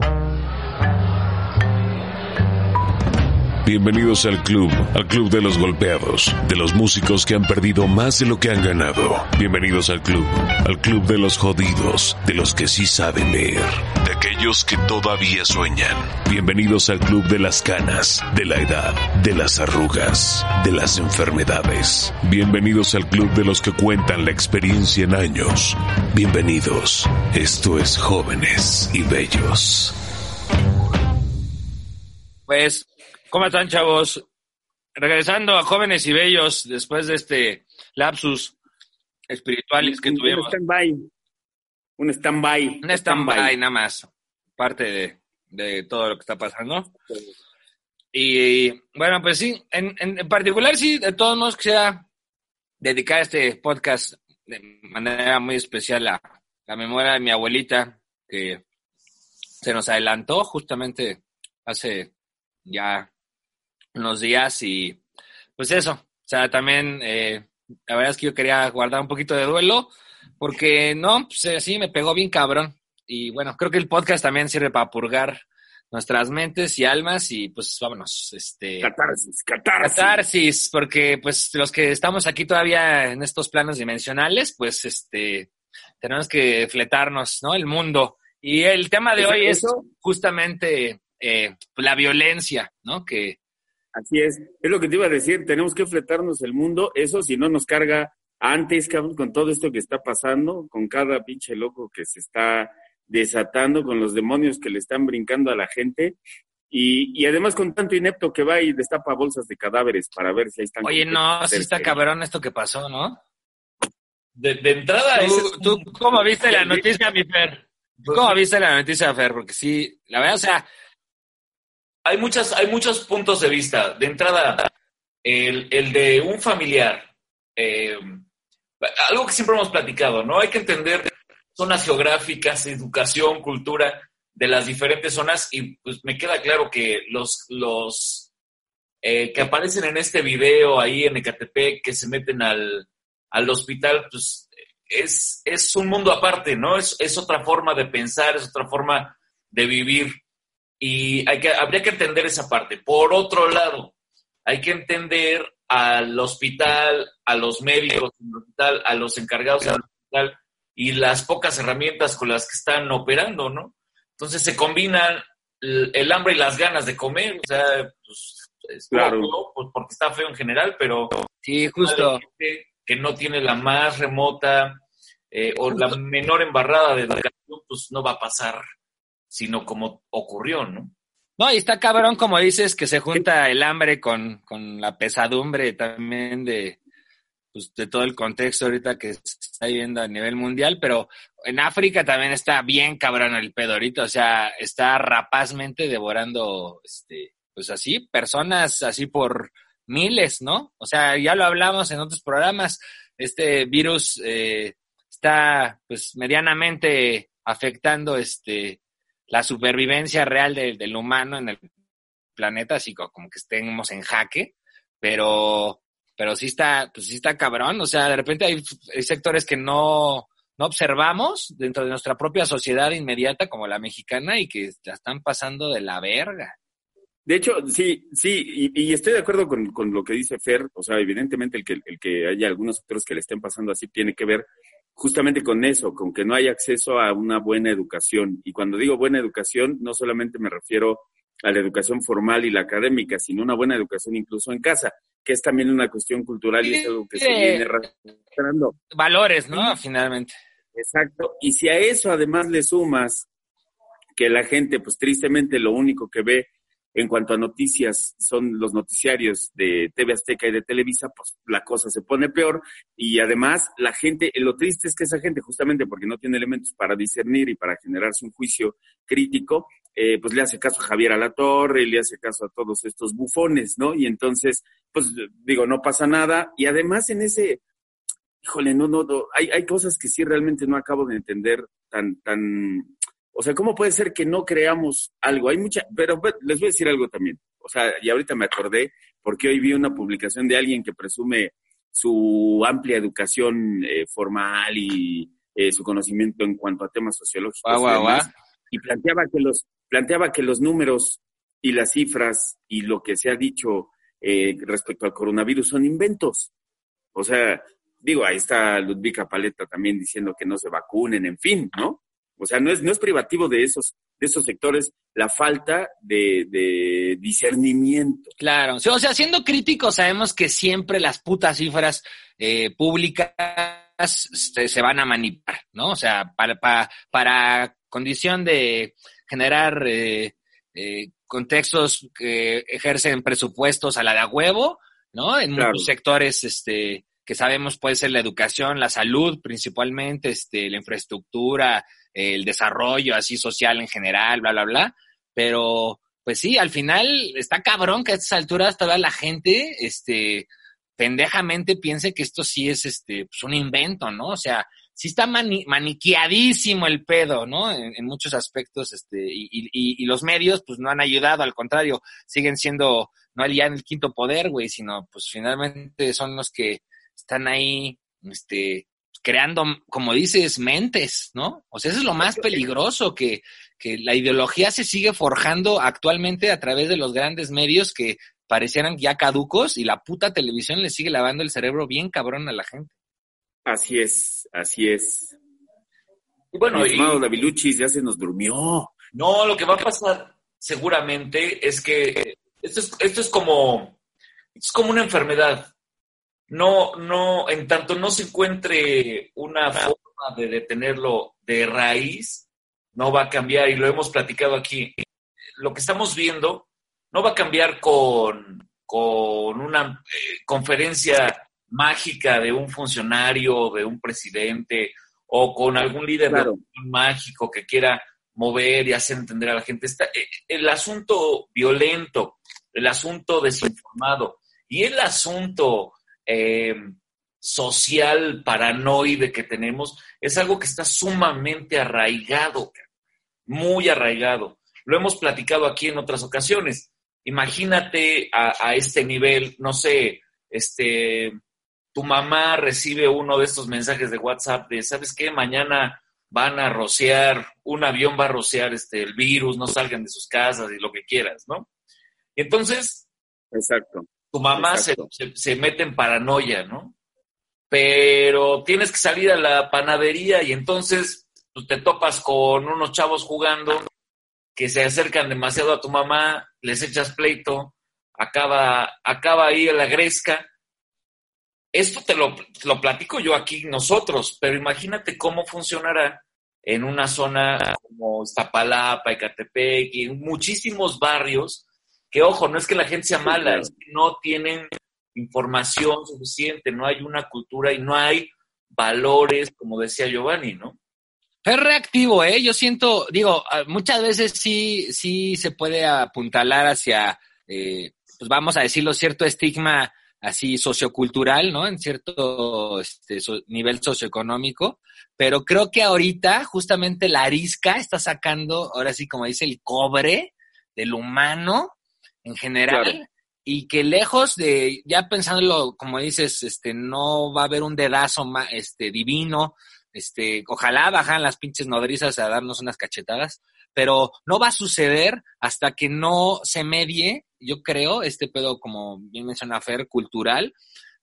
Thank you. Bienvenidos al club, al club de los golpeados, de los músicos que han perdido más de lo que han ganado. Bienvenidos al club, al club de los jodidos, de los que sí saben leer, de aquellos que todavía sueñan. Bienvenidos al club de las canas, de la edad, de las arrugas, de las enfermedades. Bienvenidos al club de los que cuentan la experiencia en años. Bienvenidos. Esto es Jóvenes y Bellos. Pues ¿Cómo están, chavos? Regresando a jóvenes y bellos después de este lapsus espirituales que tuvimos. Un stand-by. Un stand-by. Un stand-by, nada más. Parte de, todo lo que está pasando. Y bueno, pues sí, en, en, particular sí, de todos modos quisiera dedicar este podcast de manera muy especial a la memoria de mi abuelita, que se nos adelantó justamente hace ya unos días y pues eso, o sea, también eh, la verdad es que yo quería guardar un poquito de duelo porque no, pues eh, sí, me pegó bien cabrón y bueno, creo que el podcast también sirve para purgar nuestras mentes y almas y pues vámonos, este... Catarsis, catarsis. Catarsis, porque pues los que estamos aquí todavía en estos planos dimensionales, pues este, tenemos que fletarnos, ¿no? El mundo. Y el tema de hoy es justamente eh, la violencia, ¿no? Que, Así es, es lo que te iba a decir, tenemos que fletarnos el mundo, eso si no nos carga antes, cabrón, con todo esto que está pasando, con cada pinche loco que se está desatando, con los demonios que le están brincando a la gente, y, y además con tanto inepto que va y destapa bolsas de cadáveres para ver si ahí están. Oye, no, sí está cabrón esto que pasó, ¿no? De, de entrada, ¿Tú, ¿tú cómo viste la noticia, mi Fer? ¿Cómo viste la noticia, Fer? Porque sí, la verdad, o sea, hay, muchas, hay muchos puntos de vista. De entrada, el, el de un familiar, eh, algo que siempre hemos platicado, ¿no? Hay que entender zonas geográficas, educación, cultura de las diferentes zonas y pues me queda claro que los, los eh, que aparecen en este video ahí en Ecatepec, que se meten al, al hospital, pues es, es un mundo aparte, ¿no? Es, es otra forma de pensar, es otra forma de vivir. Y hay que, habría que entender esa parte. Por otro lado, hay que entender al hospital, a los médicos del hospital, a los encargados del hospital y las pocas herramientas con las que están operando, ¿no? Entonces se combinan el, hambre y las ganas de comer, o sea, pues, es Claro. pues, porque está feo en general, pero sí, justo. gente que no tiene la más remota eh, o la menor embarrada de educación, pues no va a pasar, sino como ocurrió, ¿no? No, y está cabrón, como dices, que se junta el hambre con, con la pesadumbre también de, pues, de todo el contexto ahorita que se está viviendo a nivel mundial, pero en África también está bien cabrón el pedo ahorita, o sea, está rapazmente devorando, este, pues así, personas así por miles, ¿no? O sea, ya lo hablamos en otros programas, este virus eh, está pues medianamente afectando este la supervivencia real de- del humano en el planeta, así co- como que estemos en jaque, pero, pero sí está, pues sí está cabrón, o sea, de repente hay, sectores que no, no observamos dentro de nuestra propia sociedad inmediata como la mexicana y que la están pasando de la verga. De hecho, sí, sí, y, y estoy de acuerdo con, con lo que dice Fer, o sea, evidentemente el que, el que haya algunos sectores que le estén pasando así tiene que ver justamente con eso, con que no hay acceso a una buena educación. Y cuando digo buena educación, no solamente me refiero a la educación formal y la académica, sino una buena educación incluso en casa, que es también una cuestión cultural y es algo que se viene arrastrando. Valores, ¿no? Finalmente. Exacto. Y si a eso además le sumas que la gente, pues tristemente lo único que ve en cuanto a noticias son los noticiarios de TV Azteca y de Televisa, pues la cosa se pone peor y además la gente, lo triste es que esa gente justamente porque no tiene elementos para discernir y para generarse un juicio crítico, eh, pues le hace caso a Javier Alatorre, le hace caso a todos estos bufones, ¿no? Y entonces, pues digo, no pasa nada y además en ese, híjole, no, no, no hay, hay cosas que sí realmente no acabo de entender tan, tan, o sea, ¿cómo puede ser que no creamos algo? Hay mucha, pero les voy a decir algo también. O sea, y ahorita me acordé porque hoy vi una publicación de alguien que presume su amplia educación eh, formal y eh, su conocimiento en cuanto a temas sociológicos. y, planteaba que los planteaba que los números y las cifras y lo que se ha dicho eh, respecto al coronavirus son inventos. O sea, digo, ahí está Ludvika Paleta también diciendo que no se vacunen, en fin, ¿no? O sea, no es, no es privativo de esos, de esos sectores la falta de, discernimiento. Claro, o sea, siendo críticos sabemos que siempre las putas cifras eh, públicas se, van a manipular, ¿no? O sea, para, para, condición de generar eh, eh, contextos que ejercen presupuestos a la de a huevo, ¿no? En muchos sectores, este, que sabemos puede ser la educación, la salud principalmente, este, la infraestructura, el desarrollo así social en general, bla, bla, bla. Pero, pues sí, al final está cabrón que a estas alturas toda la gente, este, pendejamente piense que esto sí es, este, pues un invento, ¿no? O sea, sí está maniqueadísimo el pedo, ¿no? En, muchos aspectos, este, y, y, y, los medios, pues no han ayudado, al contrario, siguen siendo, no ya en el quinto poder, güey, sino, pues finalmente son los que están ahí, este, creando, como dices, mentes, ¿no? O sea, eso es lo más peligroso, que, que la ideología se sigue forjando actualmente a través de los grandes medios que parecieran ya caducos y la puta televisión le sigue lavando el cerebro bien cabrón a la gente. Así es, así es. Y bueno, y, Daviluchis ya se nos durmió. No, lo que va a pasar seguramente es que esto es, esto es como, es como una enfermedad no, no, en tanto no se encuentre una forma de detenerlo de raíz, no va a cambiar y lo hemos platicado aquí. Lo que estamos viendo no va a cambiar con, con una eh, conferencia mágica de un funcionario, de un presidente o con algún líder mágico que quiera mover y hacer entender a la gente. Está, eh, el asunto violento, el asunto desinformado y el asunto eh, social paranoide que tenemos es algo que está sumamente arraigado, muy arraigado. Lo hemos platicado aquí en otras ocasiones. Imagínate a, este nivel, no sé, este, tu mamá recibe uno de estos mensajes de WhatsApp de, ¿sabes qué? Mañana van a rociar, un avión va a rociar este, el virus, no salgan de sus casas y lo que quieras, ¿no? Entonces, Exacto tu mamá se, se, mete en paranoia, ¿no? Pero tienes que salir a la panadería y entonces pues, te topas con unos chavos jugando que se acercan demasiado a tu mamá, les echas pleito, acaba, acaba ahí la gresca. Esto te lo, lo platico yo aquí nosotros, pero imagínate cómo funcionará en una zona como Iztapalapa, Ecatepec y en muchísimos barrios que ojo, no es que la gente sea mala, es que no tienen información suficiente, no hay una cultura y no hay valores, como decía Giovanni, ¿no? Es reactivo, ¿eh? Yo siento, digo, muchas veces sí, sí se puede apuntalar hacia, eh, pues vamos a decirlo, cierto estigma así sociocultural, ¿no? En cierto este, nivel socioeconómico, pero creo que ahorita justamente la arisca está sacando, ahora sí como dice, el cobre del humano en general. Y que lejos de, ya pensándolo, como dices, este, no va a haber un dedazo este, divino, este, ojalá bajan las pinches nodrizas a darnos unas cachetadas, pero no va a suceder hasta que no se medie, yo creo, este pedo, como bien menciona Fer, cultural,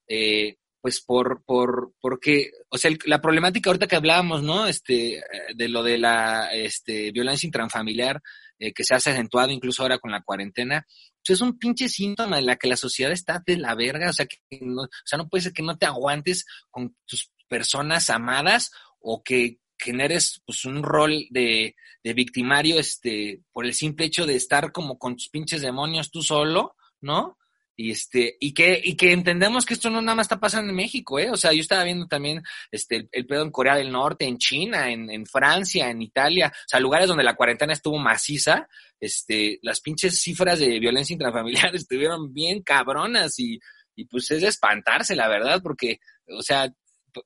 eh, pues por, por, porque, o sea, la problemática ahorita que hablábamos, ¿no? Este, de lo de la, este, violencia intrafamiliar, eh, que se ha acentuado incluso ahora con la cuarentena, pues es un pinche síntoma de la que la sociedad está de la verga, o sea, que no, o sea, no puede ser que no te aguantes con tus personas amadas o que generes pues un rol de, de victimario este por el simple hecho de estar como con tus pinches demonios tú solo, ¿no? Y este, y que, y que entendemos que esto no nada más está pasando en México, ¿eh? O sea, yo estaba viendo también este, el, pedo en Corea del Norte, en China, en, en, Francia, en Italia, o sea, lugares donde la cuarentena estuvo maciza, este, las pinches cifras de violencia intrafamiliar estuvieron bien cabronas y, y pues es de espantarse, la verdad, porque, o sea,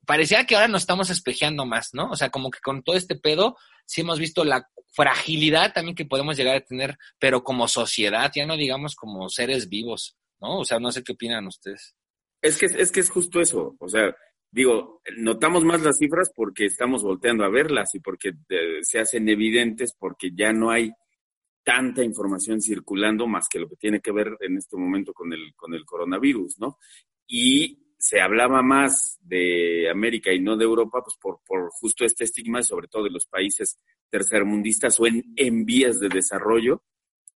parecía que ahora nos estamos espejeando más, ¿no? O sea, como que con todo este pedo, sí hemos visto la fragilidad también que podemos llegar a tener, pero como sociedad, ya no digamos como seres vivos. ¿No? O sea, no sé qué opinan ustedes. Es que es, que es justo eso, o sea, digo, notamos más las cifras porque estamos volteando a verlas y porque eh, se hacen evidentes porque ya no hay tanta información circulando más que lo que tiene que ver en este momento con el, con el coronavirus, ¿no? Y se hablaba más de América y no de Europa, pues por, por justo este estigma, sobre todo de los países tercermundistas o en, en vías de desarrollo,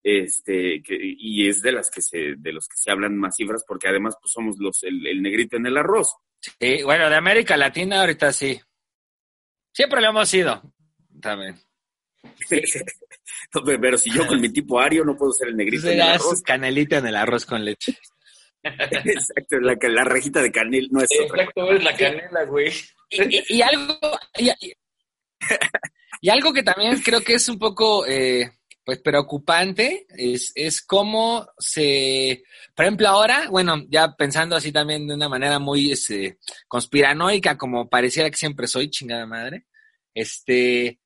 este, y es de las que se, de los que se hablan más cifras, porque además pues somos los, el, negrito en el arroz. Sí, bueno, de América Latina ahorita sí. Siempre lo hemos sido, también. Pero si yo con mi tipo ario no puedo ser el negrito en el arroz. canelita en el arroz con leche. Exacto, la, la rejita de canel no es Exacto, es la canela, güey. Y, algo, y, algo que también creo que es un poco eh, pues preocupante es, es cómo se, por ejemplo, ahora, bueno, ya pensando así también de una manera muy este, conspiranoica, como pareciera que siempre soy, chingada madre, este,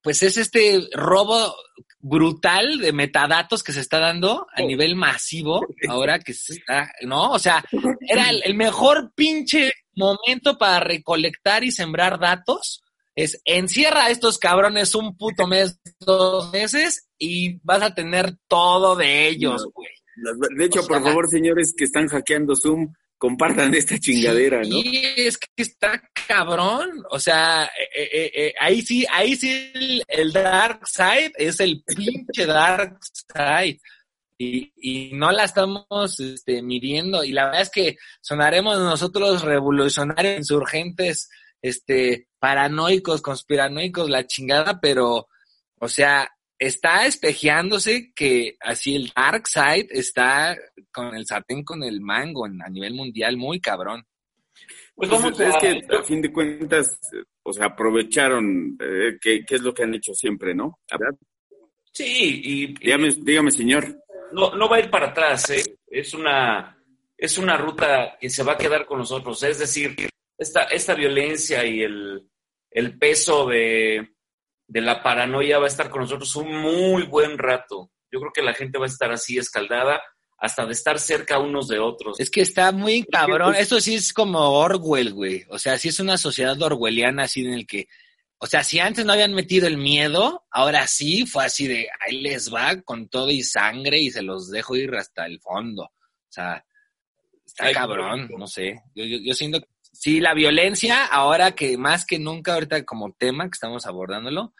pues es este robo brutal de metadatos que se está dando a nivel masivo, ahora que se está, ¿no? O sea, era el mejor pinche momento para recolectar y sembrar datos es encierra a estos cabrones un puto mes, dos meses y vas a tener todo de ellos, güey. De hecho, por favor, señores que están hackeando Zoom, compartan esta chingadera, ¿no? Sí, es que está cabrón. O sea, eh, eh, eh, ahí sí, ahí sí el, dark side es el pinche dark side. Y, y no la estamos este, midiendo. Y la verdad es que sonaremos nosotros revolucionarios, insurgentes, este, paranoicos, conspiranoicos, la chingada, pero, o sea, está espejeándose que así el dark side está con el sartén con el mango a nivel mundial muy cabrón. Pues, pues es que a fin de cuentas, o sea, aprovecharon, eh, que, es lo que han hecho siempre, ¿no? Sí, y... Dígame, dígame señor. No, no va a ir para atrás, ¿eh? es una, es una ruta que se va a quedar con nosotros, es decir, esta, esta violencia y el, peso de, la paranoia va a estar con nosotros un muy buen rato. Yo creo que la gente va a estar así escaldada hasta de estar cerca unos de otros. Es que está muy cabrón. Esto sí es como Orwell, güey. O sea, sí es una sociedad orwelliana así en el que, o sea, si antes no habían metido el miedo, ahora sí fue así de, ahí les va con todo y sangre y se los dejo ir hasta el fondo. O sea, está cabrón, no sé. Yo, yo, yo siento que Sí, la violencia, ahora que más que nunca, ahorita como tema que estamos abordándolo,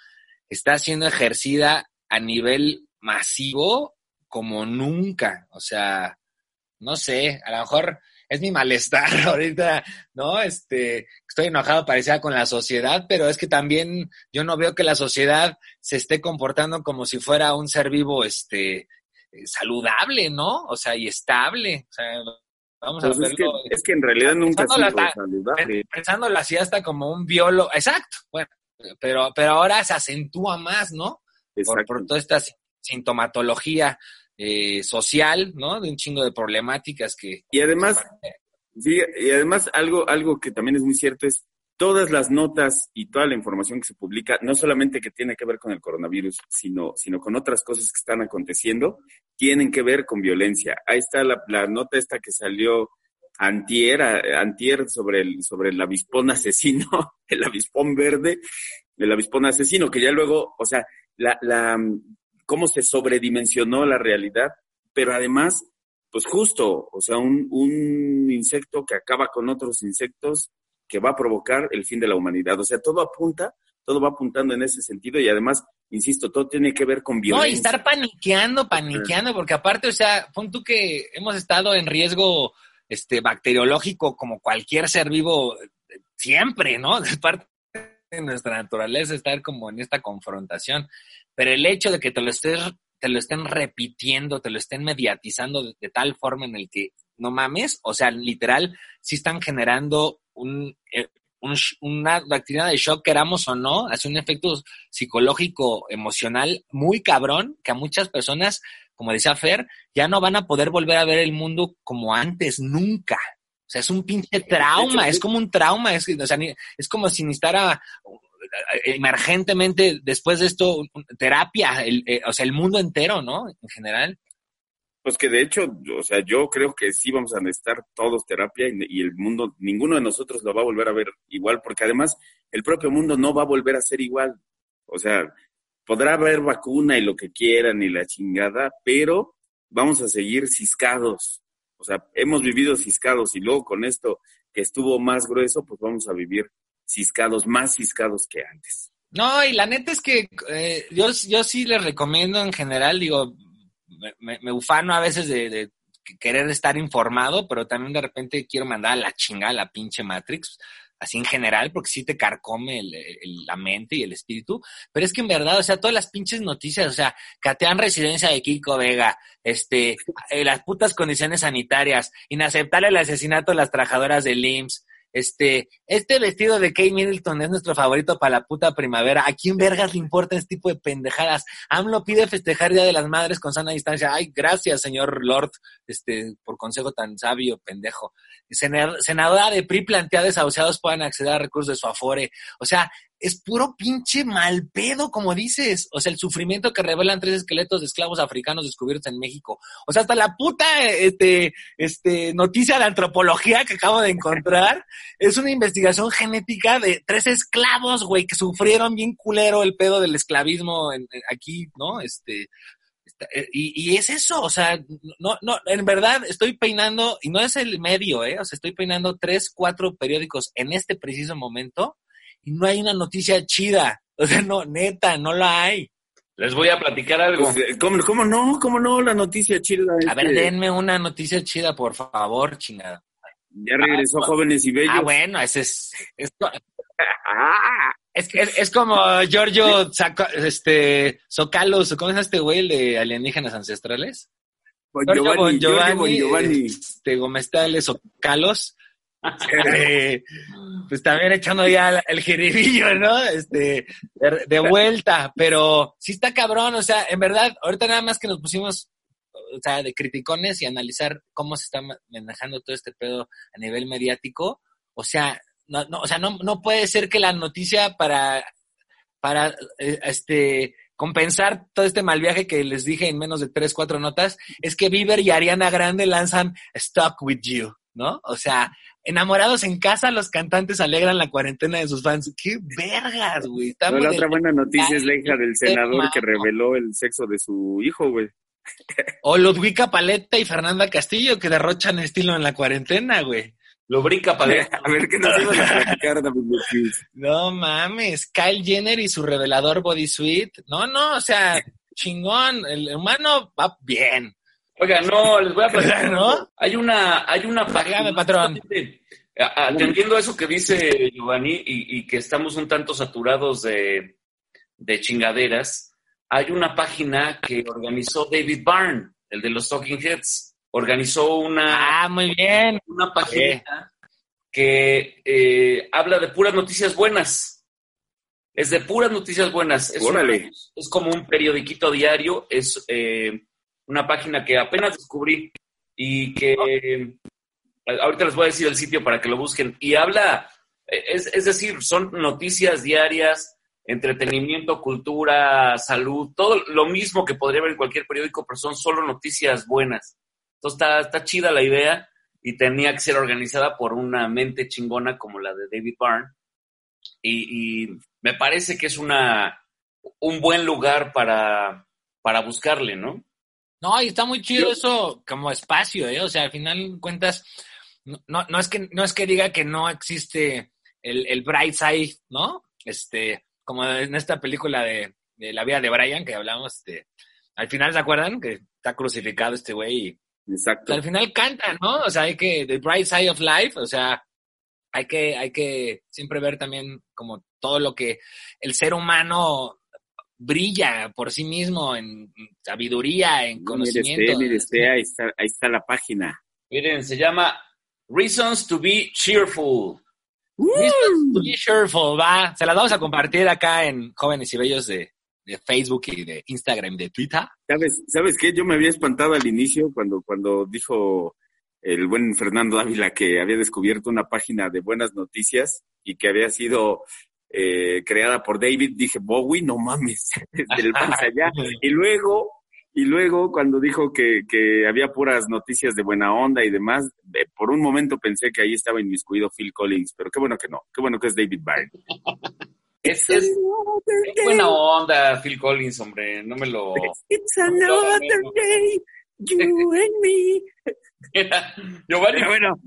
está siendo ejercida a nivel masivo como nunca. O sea, no sé, a lo mejor es mi malestar ahorita, ¿no? Este, estoy enojado parecía con la sociedad, pero es que también yo no veo que la sociedad se esté comportando como si fuera un ser vivo, este, saludable, ¿no? O sea, y estable. O sea, Vamos a pues Es que, en realidad nunca saludable. Pensándolo así hasta como un biólogo. Exacto, bueno, pero, pero ahora se acentúa más, ¿no? Por, por, toda esta sintomatología eh, social, ¿no? De un chingo de problemáticas que... Y además, sí, y además algo, algo que también es muy cierto es todas las notas y toda la información que se publica, no solamente que tiene que ver con el coronavirus, sino, sino con otras cosas que están aconteciendo, tienen que ver con violencia. Ahí está la, nota esta que salió antier, antier sobre el, sobre el avispón asesino, el avispón verde, el avispón asesino, que ya luego, o sea, la, la, cómo se sobredimensionó la realidad, pero además, pues justo, o sea, un, un insecto que acaba con otros insectos que va a provocar el fin de la humanidad. O sea, todo apunta, todo va apuntando en ese sentido y además, insisto, todo tiene que ver con violencia. No, y estar paniqueando, paniqueando, porque aparte, o sea, pon tú que hemos estado en riesgo este bacteriológico como cualquier ser vivo siempre, ¿no? De parte en nuestra naturaleza estar como en esta confrontación. Pero el hecho de que te lo estés, te lo estén repitiendo, te lo estén mediatizando de, tal forma en el que no mames, o sea, literal, sí están generando un, eh, una actividad de shock, queramos o no, hace un efecto psicológico, emocional muy cabrón, que a muchas personas, como decía Fer, ya no van a poder volver a ver el mundo como antes, nunca. O sea, es un pinche trauma, es como un trauma, es, o sea, es como si necesitara eh, emergentemente después de esto terapia, el, eh, o sea, el mundo entero, ¿no? En general. Pues que de hecho, o sea, yo creo que sí vamos a necesitar todos terapia y, el mundo, ninguno de nosotros lo va a volver a ver igual, porque además el propio mundo no va a volver a ser igual. O sea, podrá haber vacuna y lo que quieran y la chingada, pero vamos a seguir ciscados. O sea, hemos vivido ciscados y luego con esto que estuvo más grueso, pues vamos a vivir ciscados, más ciscados que antes. No, y la neta es que eh, yo, yo sí les recomiendo en general, digo, me, ufano a veces de, querer estar informado, pero también de repente quiero mandar a la chingada la pinche Matrix, así en general, porque sí te carcome la mente y el espíritu. Pero es que en verdad, o sea, todas las pinches noticias, o sea, catean residencia de Kiko Vega, este, eh, las putas condiciones sanitarias, inaceptable el asesinato de las trabajadoras del IMSS, este, este vestido de Kate Middleton es nuestro favorito para la puta primavera. ¿A quién vergas le importa este tipo de pendejadas? AMLO pide festejar Día de las Madres con sana distancia. Ay, gracias, señor Lord, este, por consejo tan sabio, pendejo. Senadora de PRI plantea desahuciados puedan acceder a recursos de su afore. O sea, es puro pinche mal pedo, como dices. O sea, el sufrimiento que revelan tres esqueletos de esclavos africanos descubiertos en México. O sea, hasta la puta este, este, noticia de antropología que acabo de encontrar es una investigación genética de tres esclavos, güey, que sufrieron bien culero el pedo del esclavismo en, aquí, ¿no? Este, eh, y, y, es eso, o sea, no, no, en verdad estoy peinando, y no es el medio, ¿eh? O sea, estoy peinando tres, cuatro periódicos en este preciso momento y no hay una noticia chida. O sea, no, neta, no la hay. Les voy a platicar algo. Pues, eh, ¿cómo, ¿cómo, no? ¿Cómo no? La noticia chida. A ver, denme una noticia chida, por favor, chingada. Ya regresó ah, Jóvenes y Bellos. Ah, bueno, ese es... es es, es, es, como Giorgio este, Socalos, ¿cómo es este güey de alienígenas ancestrales? Bon Giovanni, Giovanni, Giovanni. Este, Gomestales Socalos eh, pues también echando ya el jiribillo, ¿no? Este, de, vuelta, pero sí está cabrón, o sea, en verdad, ahorita nada más que nos pusimos, o sea, de criticones y analizar cómo se está manejando todo este pedo a nivel mediático, o sea, no, no, o sea, no, no puede ser que la noticia para, para, eh, este, compensar todo este mal viaje que les dije en menos de tres, cuatro notas, es que Bieber y Ariana Grande lanzan Stuck With You, ¿no? O sea, Enamorados en casa, los cantantes alegran la cuarentena de sus fans. ¡Qué vergas, güey! la otra buena noticia es la hija del senador que reveló el sexo de su hijo, güey. O Ludwika Paleta y Fernanda Castillo que derrochan estilo en la cuarentena, güey. Lubrica Paleta. A ver qué nos iban a platicar, No mames, Kyle Jenner y su revelador bodysuit. No, no, o sea, chingón. El humano va bien. Oiga, no, les voy a platicar. ¿no? Hay una, hay una página. patrón. Atendiendo a eso que dice Giovanni y, que estamos un tanto saturados de, de, chingaderas, hay una página que organizó David Byrne, el de los Talking Heads. Organizó una. Ah, muy bien. Una página que eh, habla de puras noticias buenas. Es de puras noticias buenas. Es, es como un periodiquito diario. Es. Eh, una página que apenas descubrí y que ahorita les voy a decir el sitio para que lo busquen. Y habla, es, es decir, son noticias diarias, entretenimiento, cultura, salud, todo lo mismo que podría haber en cualquier periódico, pero son solo noticias buenas. Entonces está, está chida la idea y tenía que ser organizada por una mente chingona como la de David Byrne. Y, y me parece que es una, un buen lugar para, para buscarle, ¿no? No, y está muy chido eso como espacio, ¿eh? O sea, al final cuentas, no, no, es que, no es que diga que no existe el, el bright side, ¿no? Este, como en esta película de, La vida de Brian que hablamos, este, al final, ¿se acuerdan? Que está crucificado este güey Exacto. al final canta, ¿no? O sea, hay que, the bright side of life, o sea, hay que, hay que siempre ver también como todo lo que el ser humano brilla por sí mismo en sabiduría, en conocimiento. Mire usted, ahí, está, ahí está la página. Miren, se llama Reasons to be Cheerful. Reasons to be cheerful, va. Se las vamos a compartir acá en Jóvenes y Bellos de, de Facebook y de Instagram y de Twitter. ¿Sabes, ¿Sabes qué? Yo me había espantado al inicio cuando, cuando dijo el buen Fernando Ávila que había descubierto una página de buenas noticias y que había sido eh, creada por David, dije, Bowie, no mames, desde el más allá. Y luego, y luego cuando dijo que, que había puras noticias de buena onda y demás, eh, por un momento pensé que ahí estaba inmiscuido Phil Collins, pero qué bueno que no, qué bueno que es David Byrne. Es, es, es buena onda, Phil Collins, hombre, no me lo... It's another day, you and me. Era, Giovanni, Pero bueno,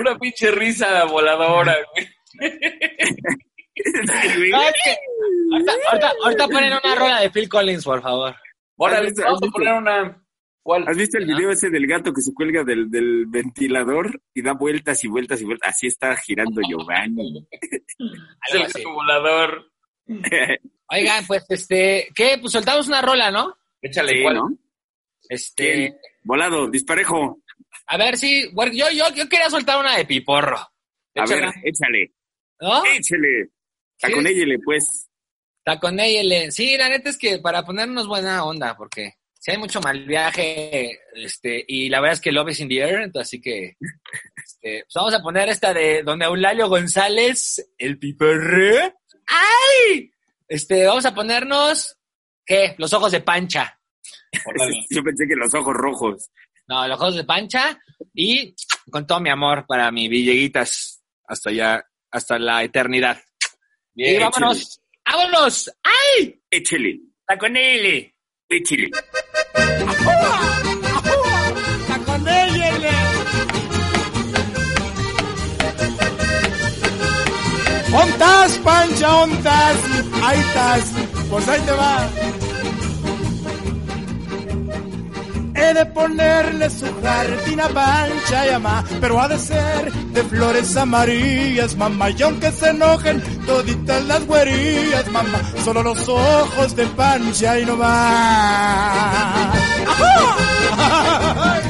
una pinche risa voladora, güey. Ahorita, ponen una rola de Phil Collins, por favor. Ahora, ¿Has visto- vamos a poner una... ¿Cuál? ¿Has visto el video ese del gato que se cuelga del, del ventilador y da vueltas y vueltas y vueltas? Así está girando Giovanni. Es el gato volador. Oigan, pues, este, ¿qué? Pues soltamos una rola, ¿no? Échale, Sí, ¿cuál? ¿no? Este, ¿Quién? Volado, disparejo. a ver, sí, bueno, yo, yo, yo quería soltar una de Piporro, A ver, échale, ¿no? échale. Ella, pues. Está con ella. le- Sí, la neta es que para ponernos buena onda, porque si hay mucho mal viaje, este, y la verdad es que Love is in the air, entonces así que, este, pues vamos a poner esta de Don Eulalio González, el piperre. ¡Ay! Este, vamos a ponernos, ¿qué? Los ojos de pancha. Yo pensé que los ojos rojos. No, los ojos de pancha y con todo mi amor para mi Villeguitas hasta ya, hasta la eternidad. Bien, y vámonos, vámonos. ¡Ay! Échale, él. échale. Está con ella. ¿Ontas, Pancha, ontas? Ahí estás. Pues ahí te va. De ponerle su jardín a Pancha y a mamá, pero ha de ser de flores amarillas, mamá. Y aunque se enojen toditas las güerillas, mamá, solo los ojos de Pancha y no más.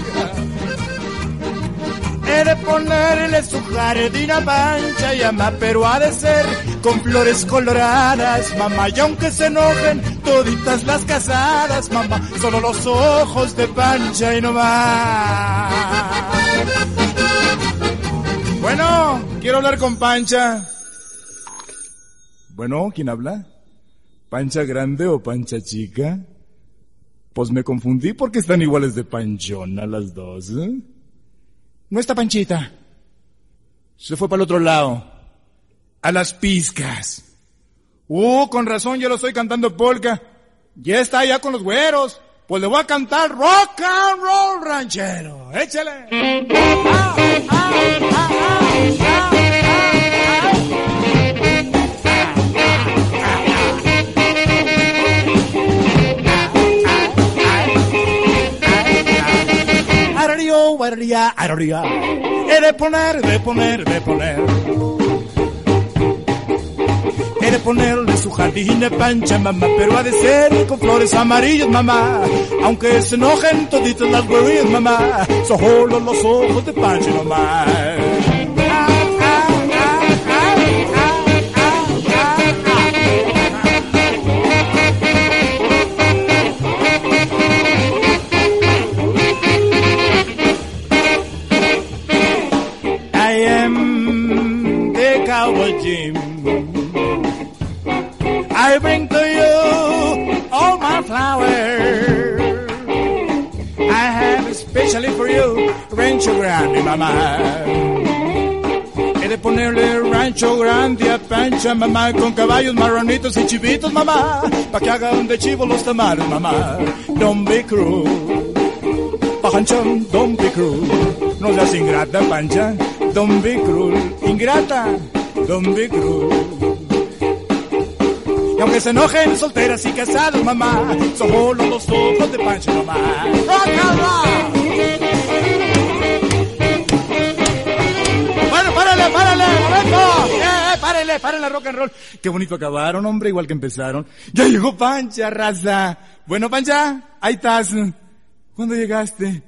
He de ponerle su jardín a Pancha y a mamá, pero ha de ser con flores coloradas, mamá. Y aunque se enojen toditas las casadas, mamá, solo los ojos de Pancha y no más. Bueno, quiero hablar con Pancha. Bueno, ¿quién habla? ¿Pancha grande o pancha chica? Pues me confundí porque están iguales de panchona las dos, ¿eh? No está Panchita. Se fue para el otro lado. A las pizcas. Uh, con razón yo lo estoy cantando polka. Ya está allá con los güeros. Pues le voy a cantar rock and roll ranchero. Échale. He de poner, de poner, de poner. He de ponerle su jardín de pancha, mamá, pero ha de ser con flores amarillas, mamá. Aunque se enojen toditas las güerillas, mamá, solo los ojos de pancha, mamá. I am the cowboy especially for you Rancho Grande, mamá. He de ponerle Rancho Grande a Pancha, mamá, con caballos marronitos y chivitos, mamá, pa' que hagan de chivo los tamales, mamá. Don't be cruel. Pancha, don't be cruel. No seas ingrata, Pancha. Don't be cruel. Ingrata, don't be cruel. Y aunque se enojen solteras y casadas, mamá, solo los ojos de Pancha, mamá. Rock párale la rock and roll. Qué bonito acabaron, hombre, igual que empezaron. Ya llegó Pancha, raza. Bueno, Pancha, ahí estás. ¿Cuándo llegaste?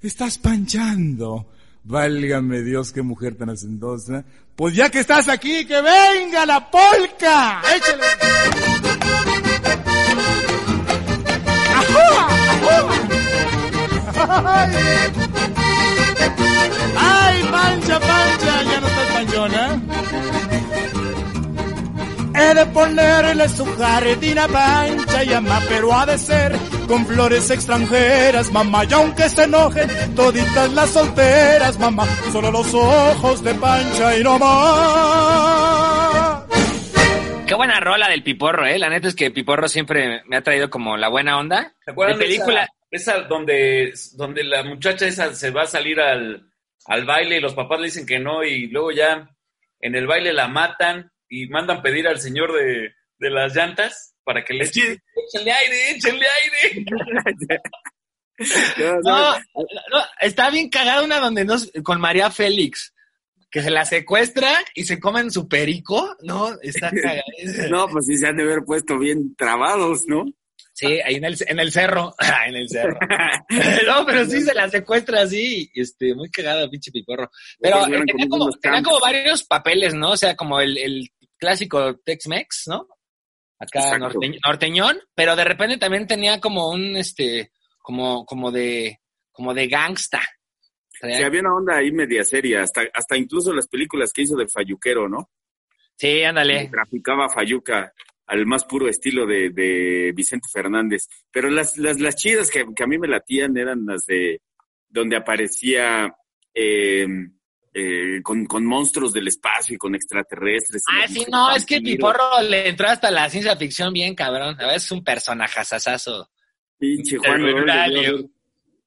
Estás panchando. Válgame Dios, qué mujer tan hacendosa. Pues ya que estás aquí, que venga la polca. Échale. ¡Ajúa! ¡Ay! ¡Ay, pancha, pancha! Ya no estás panchona. He de ponerle su jardín a pancha y ama, pero ha de ser con flores extranjeras, mamá. Y aunque se enojen toditas las solteras, mamá, solo los ojos de pancha y no más. Qué buena rola del Piporro, ¿eh? La neta es que Piporro siempre me ha traído como la buena onda. ¿Te acuerdas de de película? Esa, esa donde, donde la muchacha esa se va a salir al, al baile y los papás le dicen que no y luego ya en el baile la matan y mandan pedir al señor de, de las llantas para que les eche, échenle aire, échenle aire. No, No, está bien cagada una donde nos, con María Félix, que se la secuestra y se comen su perico, ¿no? Está cagada. no, pues sí se han de haber puesto bien trabados, ¿no? Sí, ahí en el, en el cerro, Ah, en el cerro. no, pero sí se la secuestra así, este, muy cagada, pinche piporro. Pero eh, eran tenía, como tenía como varios papeles, ¿no? O sea, como el, el clásico Tex-Mex, ¿no? Acá norte- norteñón, pero de repente también tenía como un, este, como, como de, como de gangsta. Sí, había una onda ahí media seria, hasta, hasta incluso las películas que hizo de Fayuquero, ¿no? Sí, ándale. Traficaba Fayuca al más puro estilo de, de Vicente Fernández. Pero las, las, las chidas que, que a mí me latían eran las de donde aparecía eh, eh, con, con monstruos del espacio y con extraterrestres. Ah, sí, no, es que. Piporro le entró hasta la ciencia ficción bien, cabrón. A es un personajazazazo. Pinche Juan Orol.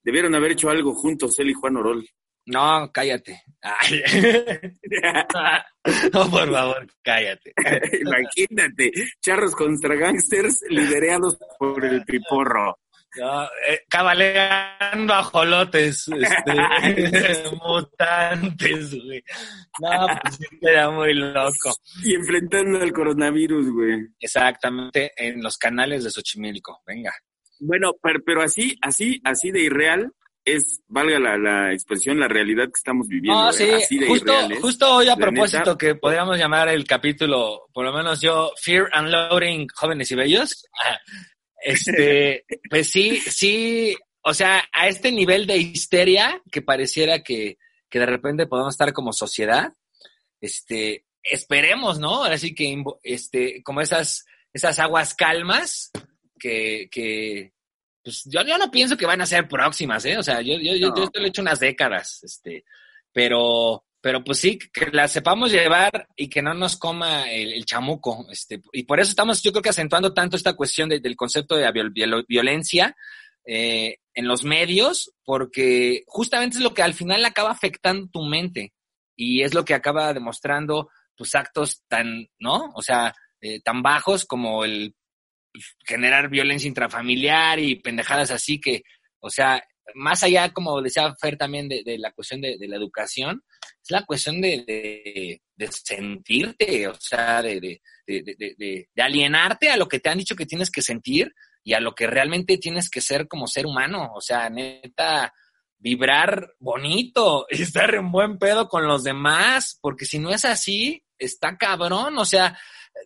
Debieron haber hecho algo juntos, él y Juan Orol. No, cállate. Ay. no, por favor, cállate. Imagínate, charros contra gangsters liderados por el piporro. No, eh, cabalgando ajolotes, este, mutantes, güey. No, pues era muy loco. Y enfrentando al coronavirus, güey. Exactamente, en los canales de Xochimilco. Venga. Bueno, pero, pero así, así, así de irreal es, valga la, la expresión, la realidad que estamos viviendo. No, ¿eh? sí, Así de justo, irreal justo hoy a La propósito neta. que podríamos llamar el capítulo, por lo menos yo, Fear and Loading Jóvenes y Bellos. Este, pues sí, sí, o sea, a este nivel de histeria que pareciera que, que de repente podemos estar como sociedad, este, esperemos, ¿no? Ahora sí que, este, como esas, esas aguas calmas que, que, pues yo, yo no pienso que van a ser próximas, ¿eh? O sea, yo, yo, yo, No. yo esto lo he hecho unas décadas, este, pero, pero pues sí, que las sepamos llevar y que no nos coma el, chamuco, este, y por eso estamos, yo creo que acentuando tanto esta cuestión de- del concepto de la viol- viol- violencia eh, en los medios, porque justamente es lo que al final acaba afectando tu mente y es lo que acaba demostrando tus actos tan, ¿no? O sea, eh, tan bajos como el generar violencia intrafamiliar y pendejadas así que, o sea, más allá, como decía Fer también, de, la cuestión de, la educación, es la cuestión de, de, sentirte, o sea, de, alienarte a lo que te han dicho que tienes que sentir y a lo que realmente tienes que ser como ser humano, o sea, neta, vibrar bonito estar en buen pedo con los demás, porque si no es así, está cabrón, o sea,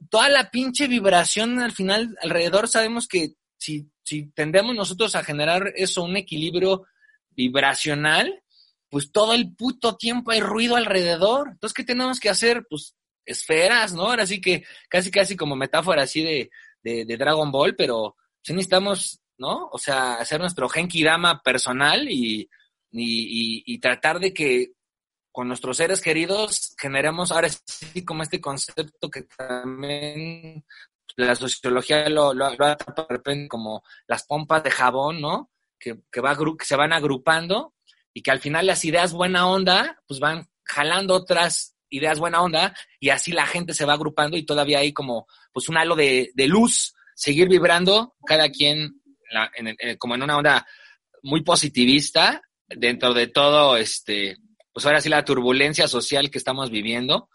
toda la pinche vibración al final alrededor sabemos que si, si tendemos nosotros a generar eso, un equilibrio vibracional, pues todo el puto tiempo hay ruido alrededor. Entonces, ¿qué tenemos que hacer? Pues esferas, ¿no? Ahora sí que casi, casi como metáfora así de, de, de Dragon Ball, pero sí necesitamos, ¿no? O sea, hacer nuestro Genki Dama personal y, y, y, y tratar de que con nuestros seres queridos generemos ahora sí como este concepto que también la sociología lo, lo, lo atrapa de repente como las pompas de jabón, ¿no? Que, que, va, que se van agrupando y que al final las ideas buena onda pues van jalando otras ideas buena onda y así la gente se va agrupando y todavía hay como pues un halo de, de luz, seguir vibrando cada quien la- en- como en una onda muy positivista dentro de todo este pues ahora sí la turbulencia social que estamos viviendo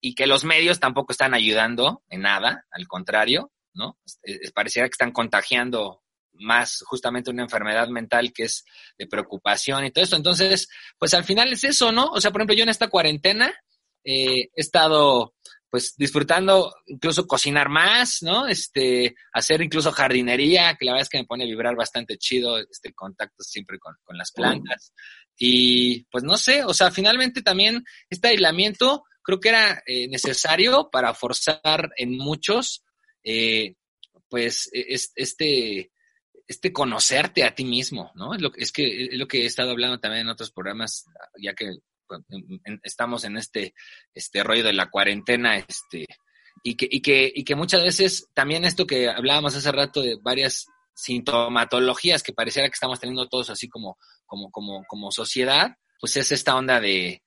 y que los medios tampoco están ayudando en nada, al contrario, ¿no? pareciera que están contagiando más justamente una enfermedad mental que es de preocupación y todo esto. Entonces, pues al final es eso, ¿no? O sea, por ejemplo, yo en esta cuarentena eh, he estado pues disfrutando incluso cocinar más, ¿no? Este, hacer incluso jardinería, que la verdad es que me pone a vibrar bastante chido, este contacto siempre con, con las plantas. Y pues no sé, o sea, finalmente también este aislamiento creo que era eh, necesario para forzar en muchos, eh, pues, e, este, este conocerte a ti mismo, ¿no? Es, lo, es que es lo que he estado hablando también en otros programas, ya que pues, estamos en este, este rollo de la cuarentena, este, y que, y que, y que muchas veces también esto que hablábamos hace rato de varias sintomatologías que pareciera que estamos teniendo todos así como, como, como, como sociedad, pues es esta onda de,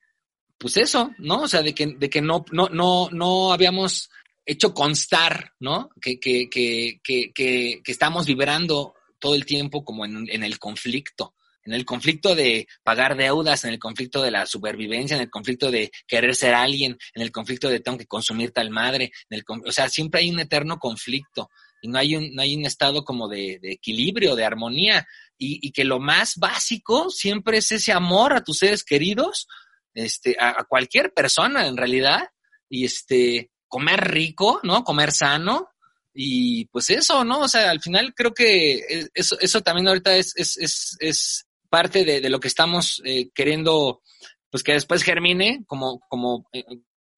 pues eso, ¿no? O sea, de que, de que no, no, no, no habíamos hecho constar, ¿no? Que, que, que, que, estamos vibrando todo el tiempo como en, en el conflicto en el conflicto de pagar deudas, en el conflicto de la supervivencia, en el conflicto de querer ser alguien, en el conflicto de tengo que consumir tal madre, en el, o sea, siempre hay un eterno conflicto y no hay un, no hay un estado como de, equilibrio, de armonía y, que lo más básico siempre es ese amor a tus seres queridos, este, a, cualquier persona en realidad y este, comer rico, ¿no? Comer sano, y pues eso, ¿no? O sea, al final creo que e, eso, eso también ahorita es, es, es, es parte de, lo que estamos eh, queriendo, pues que después germine, como, como, eh,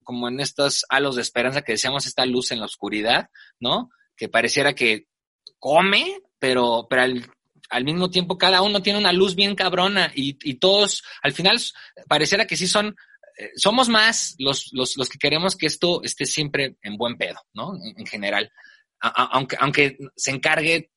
como en estos halos de esperanza que decíamos, esta luz en la oscuridad, ¿no? Que pareciera que come, pero, pero al, mismo tiempo cada uno tiene una luz bien cabrona y, y todos, al final, pareciera que sí son, eh, somos más los, los, los, que queremos que esto esté siempre en buen pedo, ¿no? En, general. aunque, aunque se encargue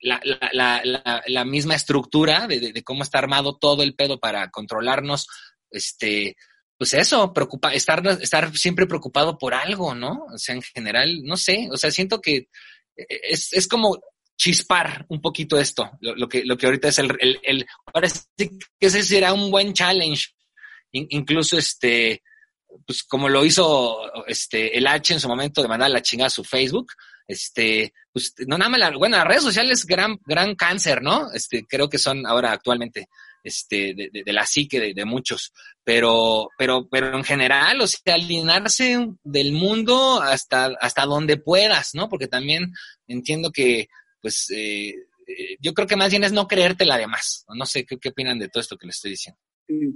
la, la, la, la misma estructura de, de, cómo está armado todo el pedo para controlarnos, este, pues eso, preocupa, estar, estar siempre preocupado por algo, ¿no? O sea, en general, no sé, o sea, siento que es, es como chispar un poquito esto, lo, lo, que, lo que ahorita es el, el, el ahora sí que ese será un buen challenge, incluso este, pues como lo hizo este, el H en su momento de mandar la chingada a su Facebook, este, pues no nada más, la, bueno, las redes sociales gran, gran cáncer, ¿no? Este, creo que son ahora actualmente, este, de, de, la psique de, de, muchos, pero, pero, pero en general, o sea, alienarse del mundo hasta, hasta donde puedas, ¿no? Porque también entiendo que, pues, eh, eh yo creo que más bien es no creértela de más. No sé ¿qué, opinan de todo esto que les estoy diciendo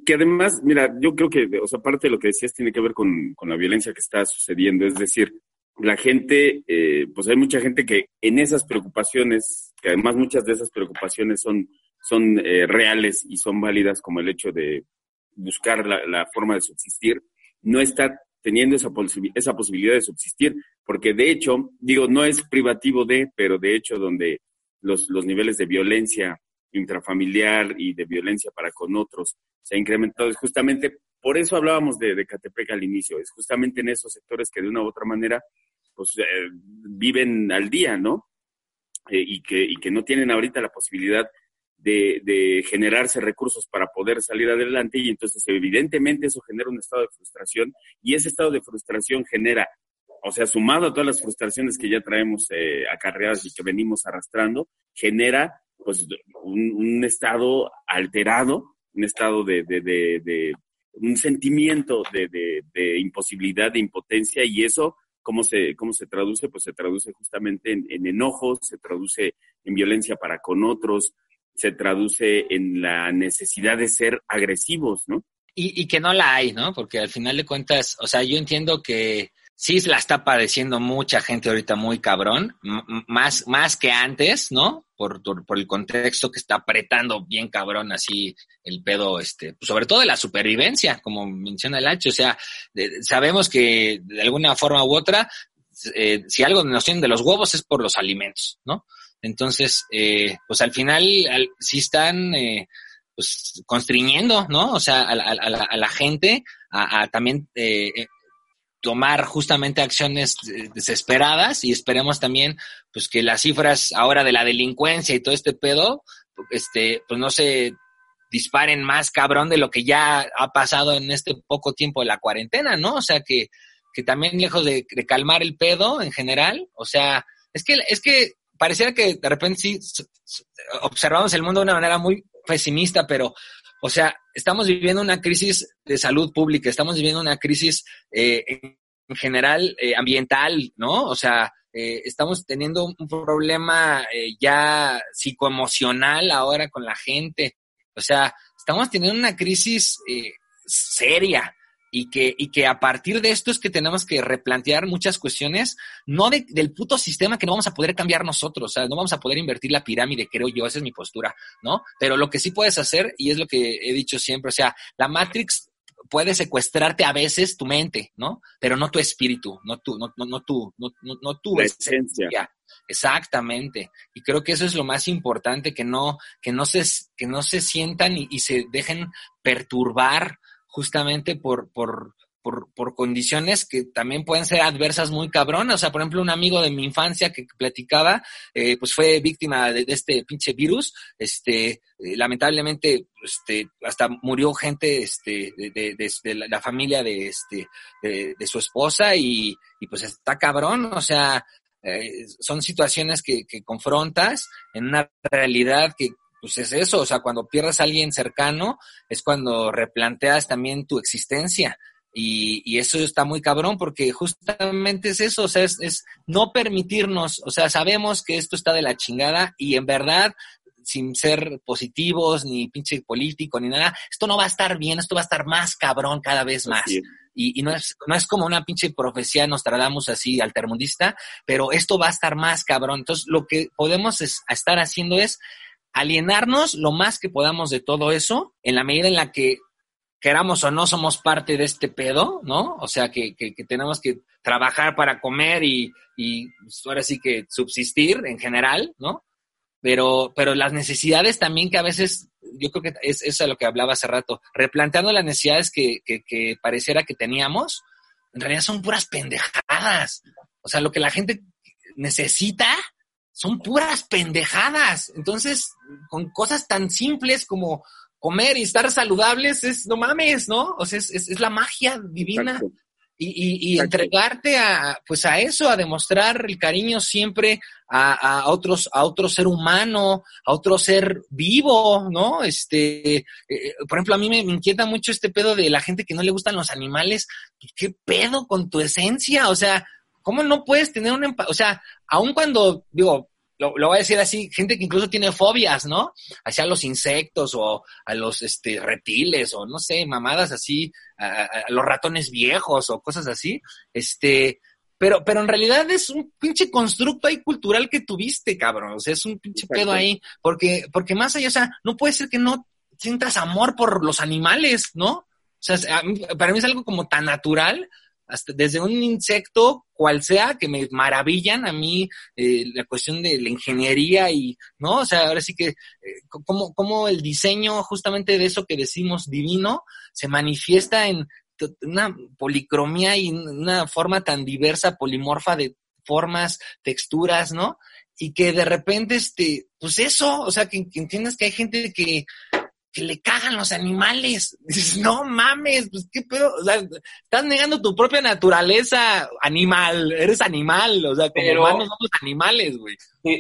que además, mira, yo creo que, o sea, parte de lo que decías tiene que ver con, con la violencia que está sucediendo. Es decir, la gente, eh, pues hay mucha gente que en esas preocupaciones, que además muchas de esas preocupaciones son, son eh, reales y son válidas, como el hecho de buscar la, la forma de subsistir, no está teniendo esa, esa posibilidad de subsistir, porque de hecho, digo, no es privativo de, pero de hecho donde los, los niveles de violencia intrafamiliar y de violencia para con otros se ha incrementado, es justamente por eso hablábamos de, de Catepec al inicio, es justamente en esos sectores que de una u otra manera pues eh, viven al día, ¿no? Eh, y, que, y que no tienen ahorita la posibilidad de, de, generarse recursos para poder salir adelante y entonces evidentemente eso genera un estado de frustración y ese estado de frustración genera, o sea, sumado a todas las frustraciones que ya traemos eh, acarreadas y que venimos arrastrando, genera pues un, estado alterado, un estado de, de, de, un sentimiento de, imposibilidad, de impotencia y eso ¿Cómo se, cómo se traduce? Pues se traduce justamente en, en se traduce en violencia para con otros, se traduce en la necesidad de ser agresivos, ¿no? Y, y que no la hay, ¿no? Porque al final de cuentas, o sea, yo entiendo que sí la está padeciendo mucha gente ahorita muy cabrón, más, más que antes, ¿no? Por, por, el contexto que está apretando bien cabrón así el pedo, este, pues sobre todo de la supervivencia, como menciona el H, o sea, sabemos que de alguna forma u otra, eh, si algo nos tienen de los huevos es por los alimentos, ¿no? Entonces, eh, pues al final sí están eh, pues constriñendo, ¿no? O sea, a, la, a la, gente a, a también eh, tomar justamente acciones desesperadas y esperemos también pues que las cifras ahora de la delincuencia y todo este pedo este pues no se disparen más cabrón de lo que ya ha pasado en este poco tiempo de la cuarentena, ¿no? O sea que que también lejos de calmar el pedo en general, o sea, es que, es que pareciera que de repente sí observamos el mundo de una manera muy pesimista, pero, o sea, estamos viviendo una crisis de salud pública, estamos viviendo una crisis eh, en general eh, ambiental, ¿no? O sea, eh, estamos teniendo un problema ya psicoemocional ahora con la gente. O sea, estamos teniendo una crisis seria y que, y que a partir de esto es que tenemos que replantear muchas cuestiones, no del puto sistema que no vamos a poder cambiar nosotros, o sea, no vamos a poder invertir la pirámide, creo yo, esa es mi postura, ¿no? Pero lo que sí puedes hacer, y es lo que he dicho siempre, o sea, la Matrix puede secuestrarte a veces tu mente, ¿no? Pero no tu espíritu, no tu, no, no, no tu, no, no, tu esencia. Exactamente. Y creo que eso es lo más importante, que no, que no se, que no se sientan y se dejen perturbar justamente por, por, por, por, condiciones que también pueden ser adversas muy cabronas. O sea, por ejemplo, un amigo de mi infancia que platicaba, eh, pues fue víctima de, este pinche virus. Este, eh, lamentablemente, este, hasta murió gente, este, de, de, la, familia de, este, de, su esposa y, y pues está cabrón. O sea, eh, son situaciones que, que confrontas en una realidad que, pues es eso, o sea, cuando pierdes a alguien cercano es cuando replanteas también tu existencia. Y, y eso está muy cabrón porque justamente es eso, o sea, es, es no permitirnos, o sea, sabemos que esto está de la chingada y en verdad sin ser positivos, ni pinche político, ni nada, esto no va a estar bien, esto va a estar más cabrón cada vez más. Y, y, no, es, no es como una pinche profecía, nos tratamos así altermundista, pero esto va a estar más cabrón. Entonces, lo que podemos estar haciendo es alienarnos lo más que podamos de todo eso, en la medida en la que queramos o no somos parte de este pedo, ¿no? O sea, que, que, tenemos que trabajar para comer y, y pues, ahora sí que subsistir en general, ¿no? Pero, pero las necesidades también que a veces, yo creo que es eso a lo que hablaba hace rato, replanteando las necesidades que, que, que pareciera que teníamos, en realidad son puras pendejadas. O sea, lo que la gente necesita son puras pendejadas. Entonces, con cosas tan simples como comer y estar saludables, es, no mames, ¿no? O sea, es, es, la magia divina. Y, y, y entregarte a, pues a eso, a demostrar el cariño siempre a, a, otros, a otro ser humano, a otro ser vivo, ¿no? Este, eh, eh, por ejemplo, a mí me, me, inquieta mucho este pedo de la gente que no le gustan los animales. ¿Qué pedo con tu esencia? O sea, ¿Cómo no puedes tener un empate? O sea, aun cuando, digo, lo, lo, voy a decir así, gente que incluso tiene fobias, ¿no? Hacia los insectos o a los este, reptiles o no sé, mamadas así, a, a, los ratones viejos o cosas así. Este, pero, pero en realidad es un pinche constructo ahí cultural que tuviste, cabrón. O sea, es un pinche pedo ahí. Porque, porque más allá, o sea, no puede ser que no sientas amor por los animales, ¿no? O sea, para mí es algo como tan natural hasta desde un insecto, cual sea, que me maravillan a mí eh, la cuestión de la ingeniería y, ¿no? O sea, ahora sí que, eh, como, como el diseño justamente de eso que decimos divino se manifiesta en una policromía y una forma tan diversa, polimorfa de formas, texturas, ¿no? Y que de repente, este, pues eso, o sea, que, que entiendas que hay gente que, que le cagan los animales. Dices, no mames, pues qué pedo, o sea, estás negando tu propia naturaleza animal, eres animal, o sea, como humanos somos animales, güey.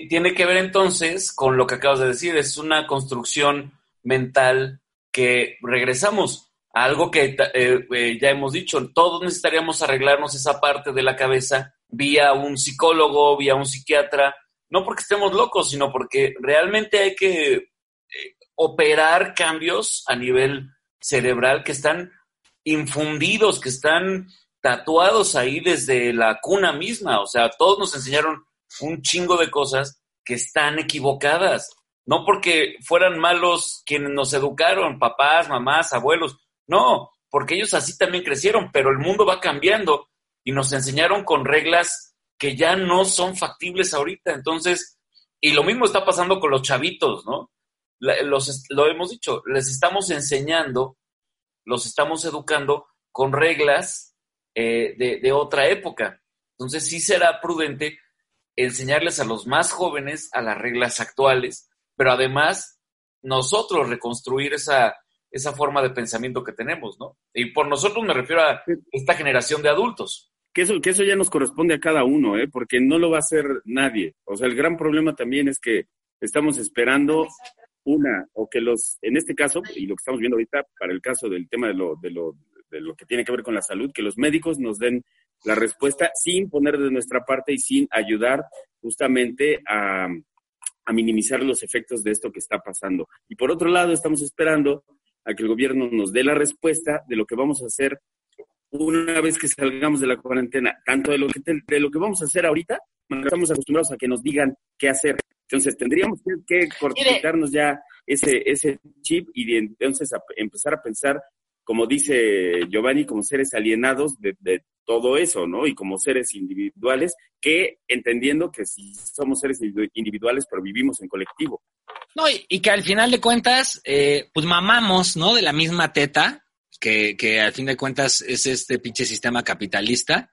Tiene que ver entonces con lo que acabas de decir, es una construcción mental que regresamos a algo que eh, eh, ya hemos dicho, todos necesitaríamos arreglarnos esa parte de la cabeza vía un psicólogo, vía un psiquiatra, no porque estemos locos, sino porque realmente hay que operar cambios a nivel cerebral que están infundidos, que están tatuados ahí desde la cuna misma. O sea, todos nos enseñaron un chingo de cosas que están equivocadas. No porque fueran malos quienes nos educaron, papás, mamás, abuelos. No, porque ellos así también crecieron, pero el mundo va cambiando y nos enseñaron con reglas que ya no son factibles ahorita. Entonces, y lo mismo está pasando con los chavitos, ¿no? Los, lo hemos dicho, les estamos enseñando, los estamos educando con reglas eh, de, de, otra época. Entonces sí será prudente enseñarles a los más jóvenes a las reglas actuales, pero además nosotros reconstruir esa, esa forma de pensamiento que tenemos, ¿no? Y por nosotros me refiero a esta generación de adultos. que eso, que eso ya nos corresponde a cada uno, ¿eh? porque no lo va a hacer nadie. O sea, el gran problema también es que estamos esperando una, o que los, en este caso, y lo que estamos viendo ahorita, para el caso del tema de lo, de lo, de lo que tiene que ver con la salud, que los médicos nos den la respuesta sin poner de nuestra parte y sin ayudar justamente a, a minimizar los efectos de esto que está pasando. Y por otro lado, estamos esperando a que el gobierno nos dé la respuesta de lo que vamos a hacer una vez que salgamos de la cuarentena, tanto de lo que, de lo que vamos a hacer ahorita, estamos acostumbrados a que nos digan qué hacer. Entonces, tendríamos que, cortarnos ya ese, ese chip y de, entonces empezar a pensar, como dice Giovanni, como seres alienados de, de, todo eso, ¿no? Y como seres individuales, que entendiendo que si somos seres individuales, pero vivimos en colectivo. No, y, y que al final de cuentas, eh, pues mamamos, ¿no? De la misma teta, que, que al fin de cuentas es este pinche sistema capitalista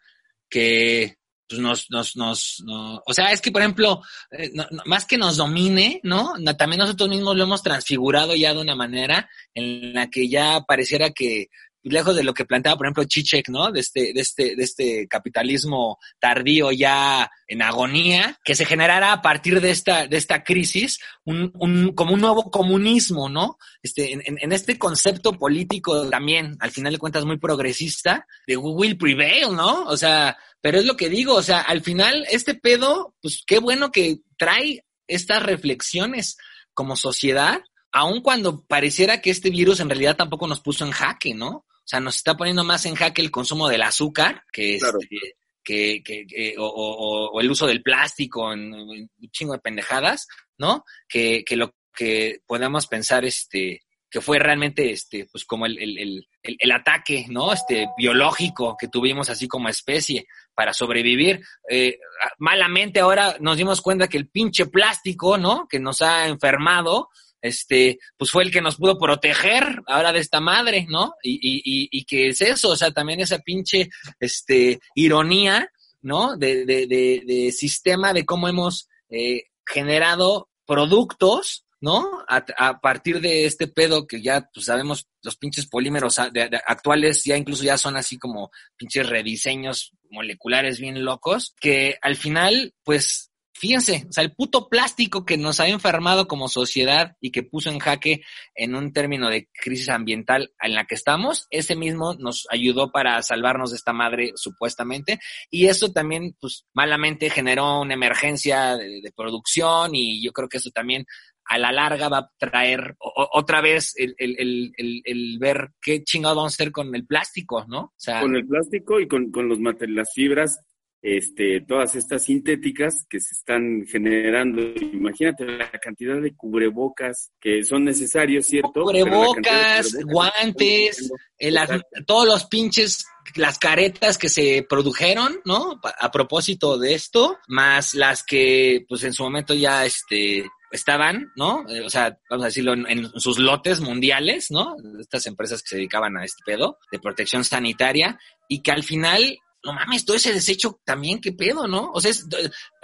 que pues nos, nos, nos, no, o sea, es que por ejemplo, eh, más que nos domine, ¿no? También nosotros mismos lo hemos transfigurado ya de una manera en la que ya pareciera que lejos de lo que planteaba, por ejemplo, Chichek, ¿no? De este, de este, de este capitalismo tardío ya en agonía, que se generara a partir de esta, de esta crisis, un, un, como un nuevo comunismo, ¿no? Este, en, en, este concepto político también, al final de cuentas, muy progresista, de will prevail, ¿no? O sea, pero es lo que digo, o sea, al final, este pedo, pues qué bueno que trae estas reflexiones como sociedad, aun cuando pareciera que este virus en realidad tampoco nos puso en jaque, ¿no? O sea, nos está poniendo más en jaque el consumo del azúcar, que claro. este, que, que, que o, o, o, el uso del plástico en, en, un chingo de pendejadas, ¿no? Que, que lo que podamos pensar, este, que fue realmente, este, pues como el, el, el, el, ataque, ¿no? Este, biológico que tuvimos así como especie para sobrevivir. Eh, malamente ahora nos dimos cuenta que el pinche plástico, ¿no? Que nos ha enfermado, este, pues fue el que nos pudo proteger ahora de esta madre, ¿no? Y, y, y, que es eso, o sea, también esa pinche, este, ironía, ¿no? De, de, de, de sistema de cómo hemos eh, generado productos, ¿no? A, a, partir de este pedo que ya, pues sabemos, los pinches polímeros actuales ya incluso ya son así como pinches rediseños moleculares bien locos, que al final, pues Fíjense, o sea, el puto plástico que nos ha enfermado como sociedad y que puso en jaque en un término de crisis ambiental en la que estamos, ese mismo nos ayudó para salvarnos de esta madre supuestamente y eso también, pues, malamente generó una emergencia de, producción y yo creo que eso también a la larga va a traer otra vez el, el, el, el, ver qué chingado vamos a hacer con el plástico, ¿no? O sea, con el plástico y con, con los las fibras este, todas estas sintéticas que se están generando. Imagínate la cantidad de cubrebocas que son necesarios, ¿cierto? Cubrebocas, cubrebocas guantes, el, todos los pinches, las caretas que se produjeron, ¿no? A propósito de esto, más las que, pues en su momento ya, este, estaban, ¿no? O sea, vamos a decirlo, en, en, sus lotes mundiales, ¿no? Estas empresas que se dedicaban a este pedo de protección sanitaria y que al final no mames, todo ese desecho también, qué pedo, ¿no? O sea, es,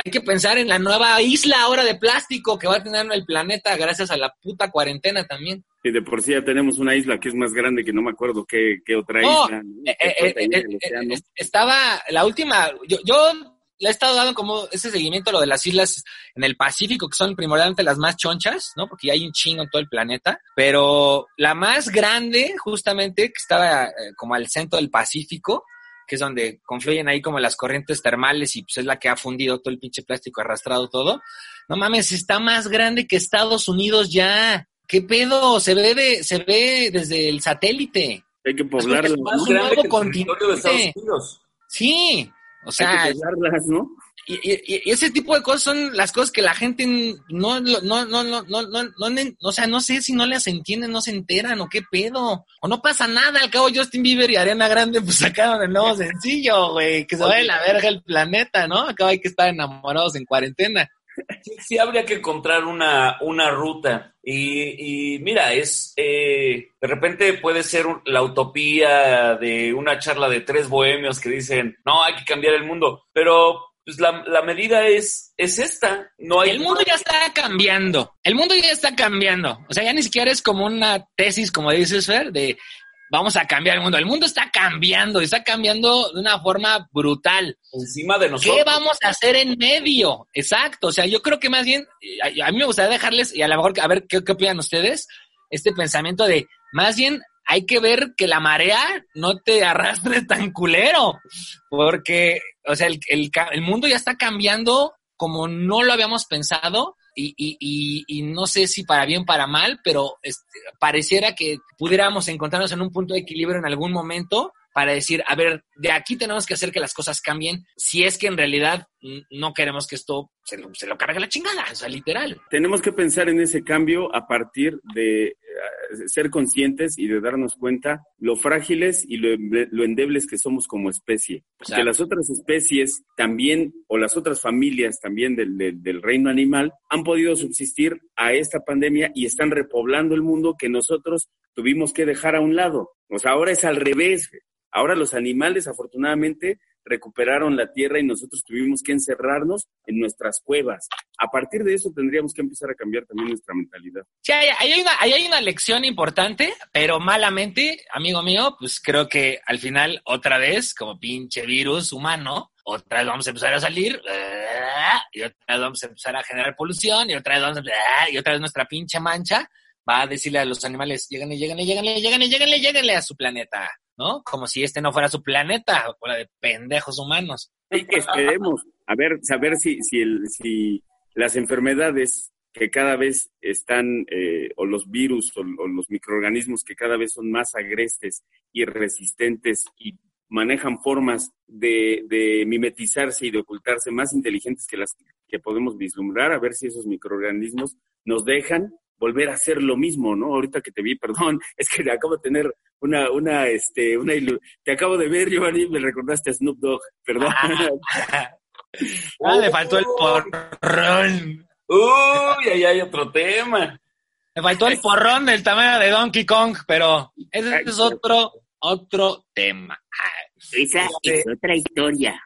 hay que pensar en la nueva isla ahora de plástico que va a tener el planeta gracias a la puta cuarentena también. Y de por sí ya tenemos una isla que es más grande que no me acuerdo qué, qué otra no, isla. Eh, eh, eh, estaba la última, yo, yo le he estado dando como ese seguimiento a lo de las islas en el Pacífico, que son primordialmente las más chonchas, ¿no? Porque hay un chingo en todo el planeta. Pero la más grande, justamente, que estaba eh, como al centro del Pacífico, que es donde confluyen ahí como las corrientes termales y pues es la que ha fundido todo el pinche plástico, arrastrado todo. No mames, está más grande que Estados Unidos ya. ¿Qué pedo? Se ve, de, se ve desde el satélite. Hay que poblarlo. Es un nuevo continente. Sí, o sea, Hay que poblarlas, ¿no? Y, y, y, ese tipo de cosas son las cosas que la gente no, no, no, no, no, no, no, no, o sea, no sé si no las entienden, no se enteran o qué pedo. O no pasa nada, al cabo Justin Bieber y Ariana Grande pues sacaron el nuevo sencillo, güey, que se vaya la verga el planeta, ¿no? Acá hay que estar enamorados en cuarentena. Sí, sí habría que encontrar una, una ruta. Y, y mira, es eh, de repente puede ser la utopía de una charla de tres bohemios que dicen, no, hay que cambiar el mundo. Pero pues la, la, medida es, es esta. No hay el mundo ya está cambiando. El mundo ya está cambiando. O sea, ya ni siquiera es como una tesis, como dices, Fer, de vamos a cambiar el mundo. El mundo está cambiando, está cambiando de una forma brutal. Encima de nosotros. ¿Qué vamos a hacer en medio? Exacto. O sea, yo creo que más bien, a, mí me gustaría dejarles, y a lo mejor, a ver qué, qué opinan ustedes, este pensamiento de, más bien, hay que ver que la marea no te arrastre tan culero, porque, o sea, el, mundo ya está cambiando como no lo habíamos pensado y, no sé si para bien o para mal, pero este, pareciera que pudiéramos encontrarnos en un punto de equilibrio en algún momento para decir, a ver, de aquí tenemos que hacer que las cosas cambien, si es que en realidad no queremos que esto se lo, se lo cargue la chingada, o sea, literal. Tenemos que pensar en ese cambio a partir de ser conscientes y de darnos cuenta lo frágiles y lo, lo endebles que somos como especie. Que las otras especies también, o las otras familias también del, del, del, reino animal, han podido subsistir a esta pandemia y están repoblando el mundo que nosotros tuvimos que dejar a un lado. O sea, ahora es al revés. Ahora los animales, afortunadamente, recuperaron la tierra y nosotros tuvimos que encerrarnos en nuestras cuevas. A partir de eso tendríamos que empezar a cambiar también nuestra mentalidad. Sí, ahí hay una, hay una lección importante, pero malamente, amigo mío, pues creo que al final, otra vez, como pinche virus humano, otra vez vamos a empezar a salir, y otra vez vamos a empezar a generar polución, y otra vez vamos a, y otra vez nuestra pinche mancha va a decirle a los animales, lléganle, lléganle, lléganle, lléganle, lléganle, lléganle a su planeta. ¿No? Como si este no fuera su planeta, fuera de pendejos humanos. Que esperemos, a ver, saber si, si, el, si las enfermedades que cada vez están, eh, o los virus o, o, los microorganismos que cada vez son más agrestes y resistentes y manejan formas de, de mimetizarse y de ocultarse más inteligentes que las que podemos vislumbrar, a ver si esos microorganismos nos dejan volver a hacer lo mismo, ¿no? Ahorita que te vi, perdón, es que acabo de tener una, una, este, una te acabo de ver, Giovanni, me recordaste a Snoop Dogg, perdón. Ah, le faltó el porrón. Uy, ahí hay otro tema. Me faltó el porrón del tamaño de Donkey Kong, pero ese es otro, otro tema. Esa es otra historia.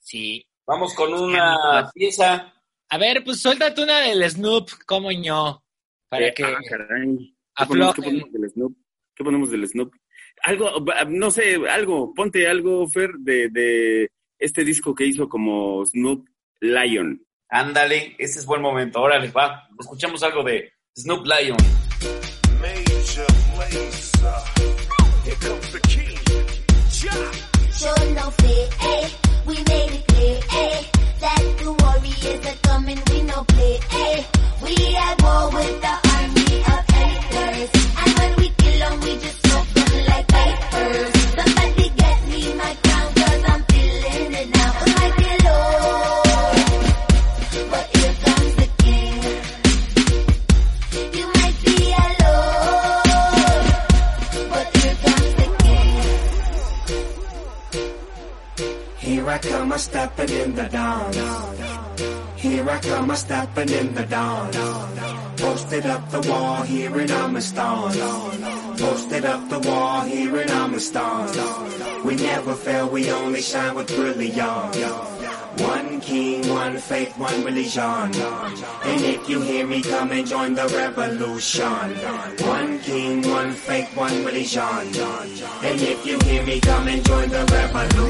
Sí. Vamos con una pieza. A ver, pues suéltate una del Snoop, como yo, para eh, que ah, caray. ¿Qué ponemos, ¿Qué ponemos del Snoop? ¿Qué ponemos del Snoop? Algo, no sé, algo, ponte algo, Fer, de, de este disco que hizo como Snoop Lion. Ándale, ese es buen momento. Órale, va, escuchamos algo de Snoop Lion. Major Lazer. Here comes the king. Show no fear, eh? We made it clear, eh? That the warriors are coming, we no play, eh? We at war with the army of haters. And when we we just like. I come, I'm stepping in the dawn. Here I come, I'm stepping in the dawn. Posted up the wall, here and I'm a star. Posted up the wall, here and I'm a star. We never fail, we only shine with brilliance. One king, one faith, one religion. And if you hear me, come and join the revolution. One king, one faith, one religion. And if you hear me, come and join the revolution.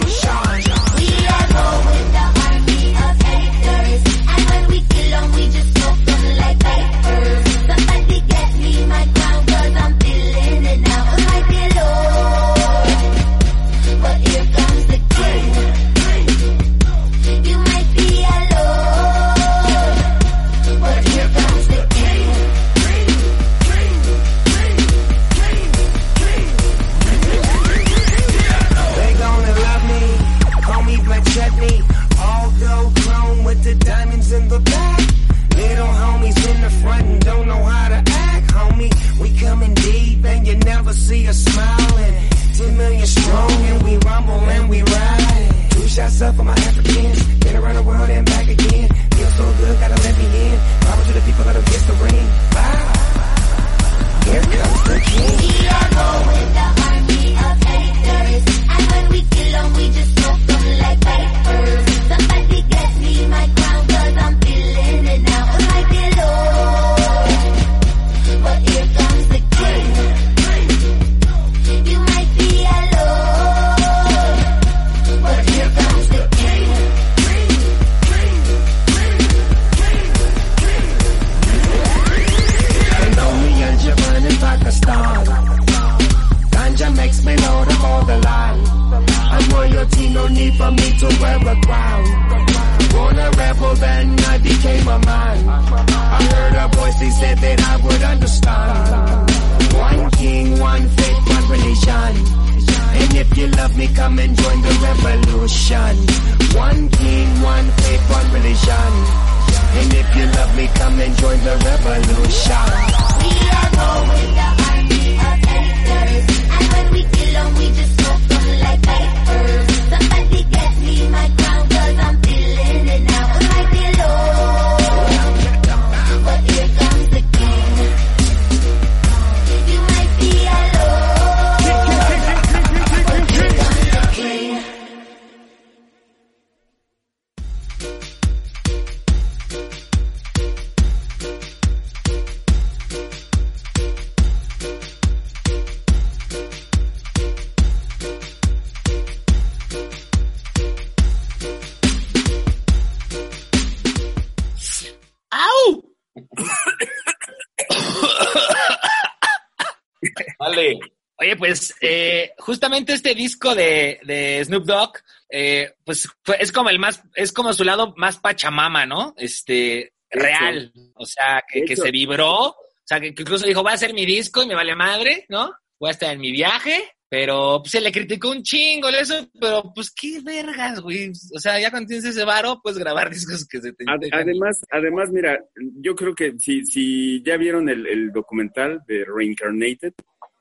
Eh, justamente este disco de, de Snoop Dogg, eh, pues fue- es como el más, es como su lado más pachamama, ¿no? Este, real. O sea, que, se vibró. O sea, que, que incluso dijo, voy a hacer mi disco y me vale madre, ¿no? Voy a estar en mi viaje. Pero pues, se le criticó un chingo eso, pero pues qué vergas, güey. O sea, ya cuando tienes ese varo, puedes grabar discos que se te... Ad- Además, además, mira, yo creo que si, si ya vieron el, el documental de Reincarnated,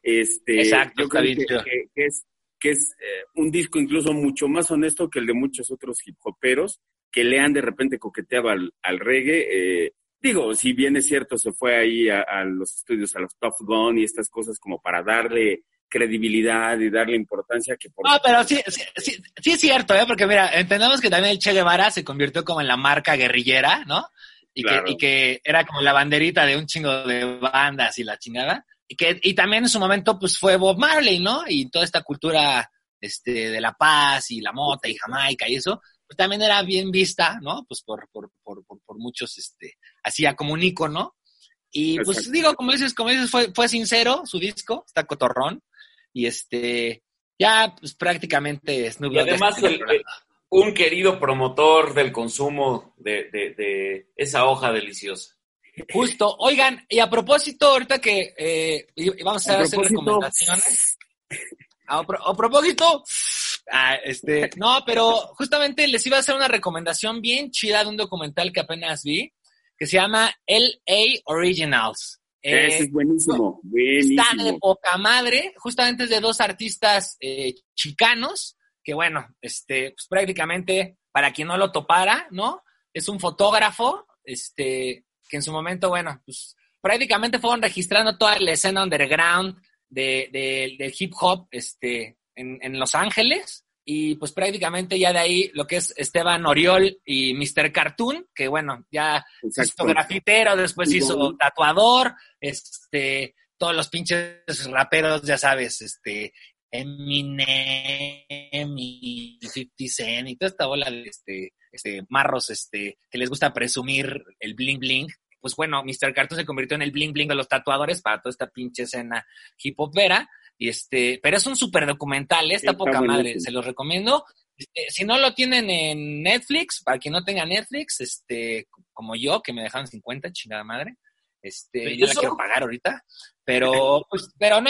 este, Exacto, yo creo que, chido. que- que es, que es eh, un disco incluso mucho más honesto que el de muchos otros hip hoperos que le han de repente coqueteado al, al reggae. eh, digo, si bien es cierto, se fue ahí a, a los estudios, a los Tough Gun y estas cosas como para darle credibilidad y darle importancia que por No, pero sí, sí, sí, sí es cierto, ¿eh? Porque mira, entendemos que también el Che Guevara se convirtió como en la marca guerrillera, ¿no? Y, Claro. que, y que era como la banderita de un chingo de bandas y la chingada. Y que y también en su momento pues fue Bob Marley, ¿no? Y toda esta cultura este, de la paz y la mota y Jamaica y eso, pues también era bien vista, ¿no? Pues por, por, por, por, por muchos, este, hacía como un ícono. Y pues Exacto. digo, como dices, como dices, fue, fue sincero su disco, está cotorrón. Y este, ya pues prácticamente Snoop Y Dogg además, está el- controlando. un querido promotor del consumo de, de- de esa hoja deliciosa. Justo, oigan, y a propósito, ahorita que eh, vamos a A hacer propósito- recomendaciones. A, pro- a propósito, ah, este, no, pero justamente les iba a hacer una recomendación bien chida de un documental que apenas vi, que se llama LA Originals. Eh, Ese es buenísimo, Está de buenísimo. poca madre, justamente es de dos artistas eh, chicanos, que bueno, este, pues prácticamente, para quien no lo topara, ¿no? Es un fotógrafo, este, que en su momento, bueno, pues prácticamente fueron registrando toda la escena underground de, de- del hip hop, este, en, en Los Ángeles. Y pues prácticamente ya de ahí lo que es Esteban Oriol y Mr. Cartoon, que bueno, ya se hizo grafitero, después hizo tatuador, este, todos los pinches raperos, ya sabes, este, Eminem y 50 Cent y toda esta bola de este, este, marros, este, que les gusta presumir el bling bling. Pues bueno, Mr. Cartoon se convirtió en el bling bling de los tatuadores para toda esta pinche escena hip hopera. Y este, pero es un súper documental, ¿eh? está Está poca madre, se los recomiendo. Este, si no lo tienen en Netflix, para quien no tenga Netflix, este, como yo, que me dejaron 50, chingada madre, este, yo la quiero pagar ahorita, pero, pues, pero no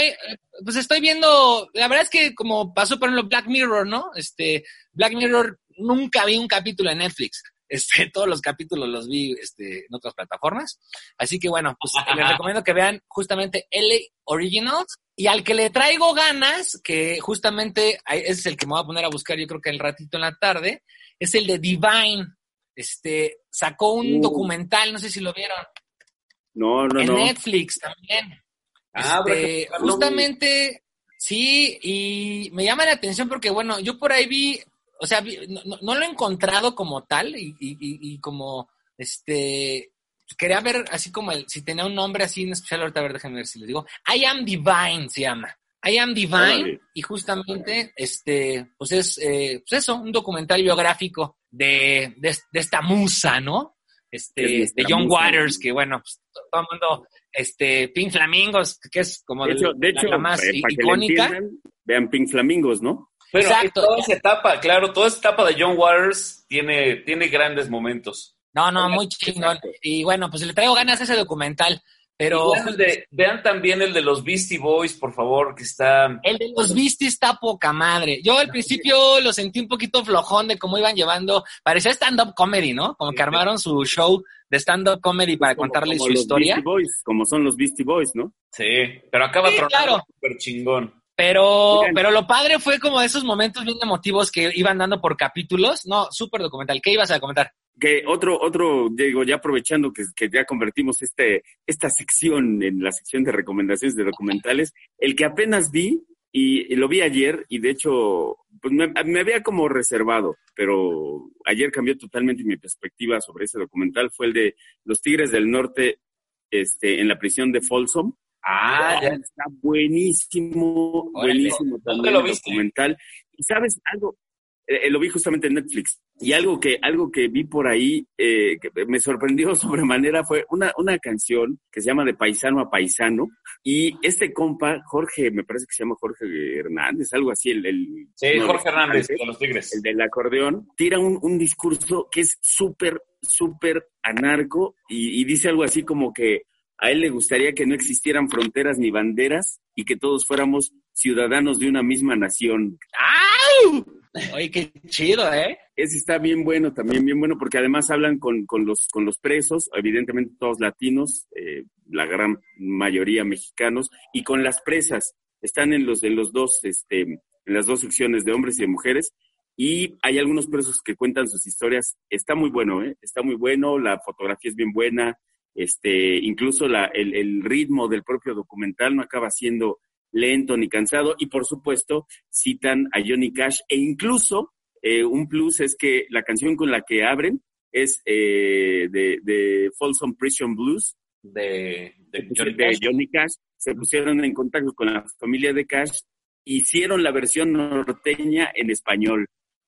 pues estoy viendo, la verdad es que como pasó por ejemplo Black Mirror, ¿no? Este, Black Mirror, nunca vi un capítulo en Netflix, este, todos los capítulos los vi, este, en otras plataformas, así que bueno, pues les recomiendo que vean justamente LA Originals, y al que le traigo ganas, que justamente ese es el que me voy a poner a buscar yo creo que el ratito en la tarde, es el de Divine. Este, sacó un Uh. documental, no sé si lo vieron, No, no, en no. Netflix también. Ah, Este, buscarlo. justamente, sí, y me llama la atención porque, bueno, yo por ahí vi, o sea, vi- no, no- lo he encontrado como tal y, y- y- como, este, quería ver así como el, si tenía un nombre así en especial, ahorita a ver, déjenme ver si les digo. I Am Divine se llama. I Am Divine y justamente, este, pues es, eh, pues eso, un documental biográfico de, de, de esta musa, ¿no? Es Este, de John. Waters, que bueno, pues, todo el mundo, este, Pink Flamingos, que es como De hecho, la- de hecho la más eh, icónica. vean Pink Flamingos, ¿no? Pero Exacto. toda esa etapa, claro, toda esa etapa de John Waters tiene, tiene grandes momentos. No, no, muy chingón. Y bueno, pues le traigo ganas a ese documental. Pero vean, el de- vean también el de los Beastie Boys, por favor, que está... el de los Beasties está poca madre. Yo al principio lo sentí un poquito flojón de cómo iban llevando. Parecía stand-up comedy, ¿no? Como que armaron su show de stand-up comedy para Como- contarle como su los historia. Beastie Boys, como son los Beastie Boys, ¿no? Sí, pero acaba Sí, claro. súper chingón. Pero, pero lo padre fue como esos momentos bien emotivos que iban dando por capítulos. No, súper documental. ¿Qué ibas a comentar? Que otro, otro, digo, ya aprovechando que, que ya convertimos este, esta sección en la sección de recomendaciones de documentales, el que apenas vi y, y lo vi ayer y de hecho pues me, me había como reservado, pero ayer cambió totalmente mi perspectiva sobre ese documental, fue el de Los Tigres del Norte este, en la prisión de Folsom. Ah, ya. Está buenísimo, Órale. buenísimo ¿Dónde también el viste? documental. Y sabes algo, Eh, eh, lo vi justamente en Netflix. Y algo que, algo que vi por ahí eh, que me sorprendió sobremanera fue una, una canción que se llama De Paisano a Paisano. Y este compa, Jorge, me parece que se llama Jorge Hernández, algo así, el, el Sí, Jorge Hernández, de los Tigres. el del acordeón, tira un, un discurso que es súper, súper anarco y, y dice algo así como que a él le gustaría que no existieran fronteras ni banderas y que todos fuéramos ciudadanos de una misma nación. ¡Au! Oye, qué chido, ¿eh? Ese está bien bueno, también bien bueno, porque además hablan con, con los, con los presos, evidentemente todos latinos, eh, la gran mayoría mexicanos, y con las presas. Están en los, en los dos, este, en las dos secciones de hombres y de mujeres, y hay algunos presos que cuentan sus historias. Está muy bueno, ¿eh? Está muy bueno, la fotografía es bien buena, este, incluso la, el, el ritmo del propio documental no acaba siendo lento ni cansado, y por supuesto citan a Johnny Cash, e incluso eh, un plus es que la canción con la que abren es eh, de, de Folsom Prison Blues De, de Johnny de Cash. Johnny Cash. Se pusieron en contacto con la familia de Cash, hicieron la versión norteña en español.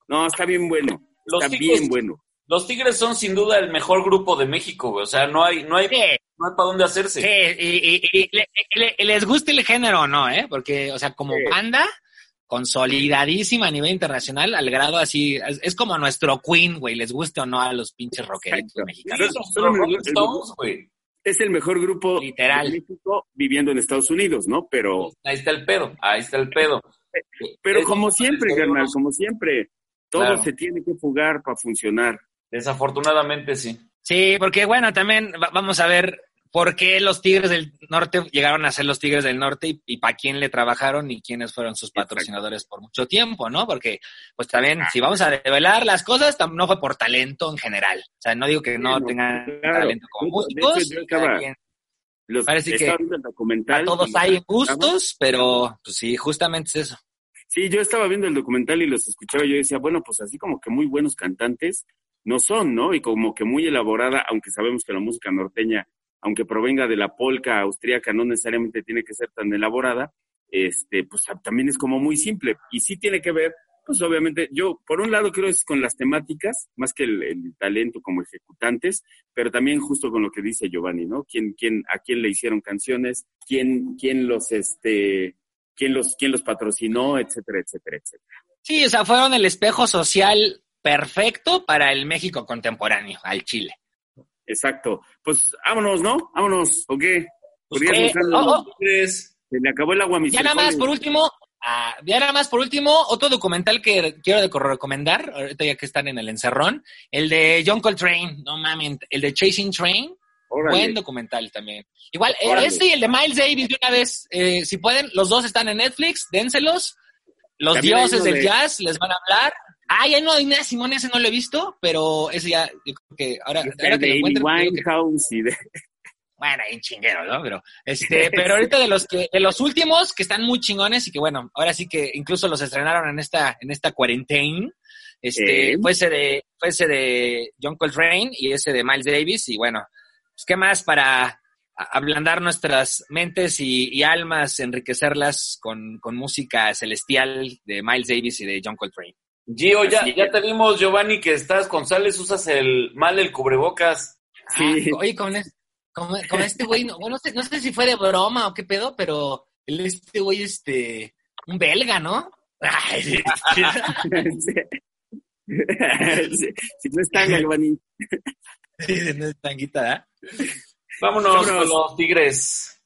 No, está bien bueno, Los está Tigres- bien bueno. Los Tigres son sin duda el mejor grupo de México, güey. O sea, no hay, no hay, Sí, no hay para dónde hacerse. sí, y, y- y le- le- les gusta el género o no, ¿eh? Porque, o sea, como Sí. banda, consolidadísima a nivel internacional, al grado así, es, es como nuestro Queen, güey, les guste o no a los pinches rockeritos Exacto. mexicanos. Güey. Es el mejor grupo Literal. de México viviendo en Estados Unidos, ¿no? Pero, Ahí está el pedo, ahí está el pedo. pero Es- como siempre, carnal, como siempre, todo Claro. se tiene que jugar para funcionar. Desafortunadamente sí. Sí, porque bueno, también va- vamos a ver por qué los Tigres del Norte llegaron a ser los Tigres del Norte y, y para quién le trabajaron y quiénes fueron sus patrocinadores por mucho tiempo, ¿no? Porque, pues también, si vamos a develar las cosas, no fue por talento en general. O sea, no digo que no tengan claro. talento como De hecho, músicos, yo Los, Parece que viendo el documental. a todos y- hay gustos, pero pues sí, justamente es eso. Sí, yo estaba viendo el documental y los escuchaba y yo decía, bueno, pues así como que muy buenos cantantes no son, ¿no? Y como que muy elaborada, aunque sabemos que la música norteña, aunque provenga de la polca austríaca, no necesariamente tiene que ser tan elaborada, este, pues ta- también es como muy simple. Y sí tiene que ver, pues obviamente, yo por un lado creo es con las temáticas, más que el, el talento como ejecutantes, pero también justo con lo que dice Giovanni, ¿no? ¿Quién, quién, a quién le hicieron canciones, quién, quién los, este, quién los, quién los patrocinó, etcétera, etcétera, etcétera. Sí, o sea, fueron el espejo social perfecto para el México contemporáneo, al Chile. Exacto. Pues vámonos, ¿no? Vámonos, ¿o qué? Pues, eh, oh, oh. Se le acabó el agua a Ya nada más, por último, ah, ya nada más, por último, otro documental que quiero de- recomendar, ahorita ya que están en el encerrón, el de John Coltrane, no mames, el de Chasing Train, Órale. buen documental también. Igual, eh, Órale. este y el de Miles Davis de una vez, eh, si pueden, los dos están en Netflix, dénselos. Los También dioses uno del de- jazz les van a hablar. Ah, ya no, Inés Simón, ese no lo he visto, pero ese ya, yo creo que ahora, ahora que de lo Winehouse y de... bueno, un chinguero, ¿no? Pero, este, pero ahorita de los que, de los últimos que están muy chingones y que bueno, ahora sí que incluso los estrenaron en esta, en esta quarantine, este, Eh. fue ese de, fue ese de John Coltrane y ese de Miles Davis y bueno, pues qué más para ablandar nuestras mentes y, y almas, enriquecerlas con, con música celestial de Miles Davis y de John Coltrane. Gio, ya, ya te vimos, Giovanni, que estás con sales, usas el mal el cubrebocas. Sí. Ah, oye, con, este güey, no, bueno, no, sé, no sé si fue de broma o qué pedo, pero este güey, este, un belga, ¿no? Ay, no es tanga, Giovanni. sí, no es tanguita, ¿eh? Vámonos, con los tigres.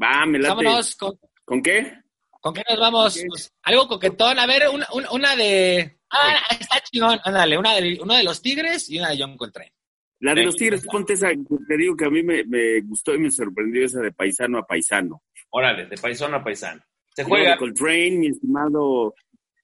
Va. Vámonos con... ¿Con qué? ¿Con qué nos vamos? Pues, algo coquetón. A ver, una, una de. Ah, está chingón. Ándale, una de, uno de los Tigres y una de John Coltrane. La de los Tigres, ponte esa. Te digo que a mí me, gustó y me sorprendió esa de paisano a paisano. Órale, de paisano a paisano. Se juega. De Coltrane, mi estimado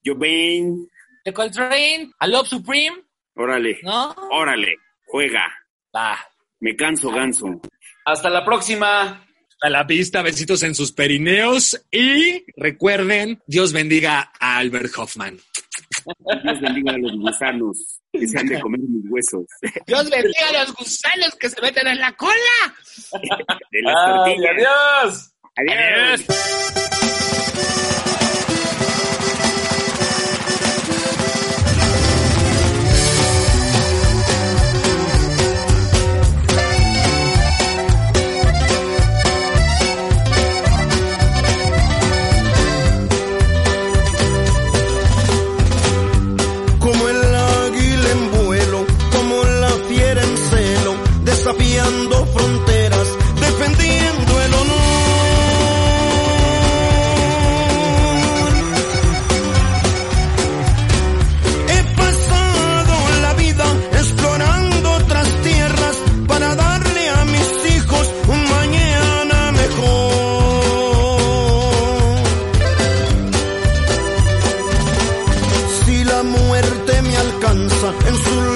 Jovain. De Coltrane, a Love Supreme. Órale. ¿No? Órale, juega. Va. Me canso, ganso. Hasta la próxima a la vista, besitos en sus perineos y recuerden, Dios bendiga a Albert Hoffman. Dios bendiga a los gusanos que se han de comer mis huesos. Dios bendiga a los gusanos que se meten en la cola. De las Ay, adiós. adiós. en su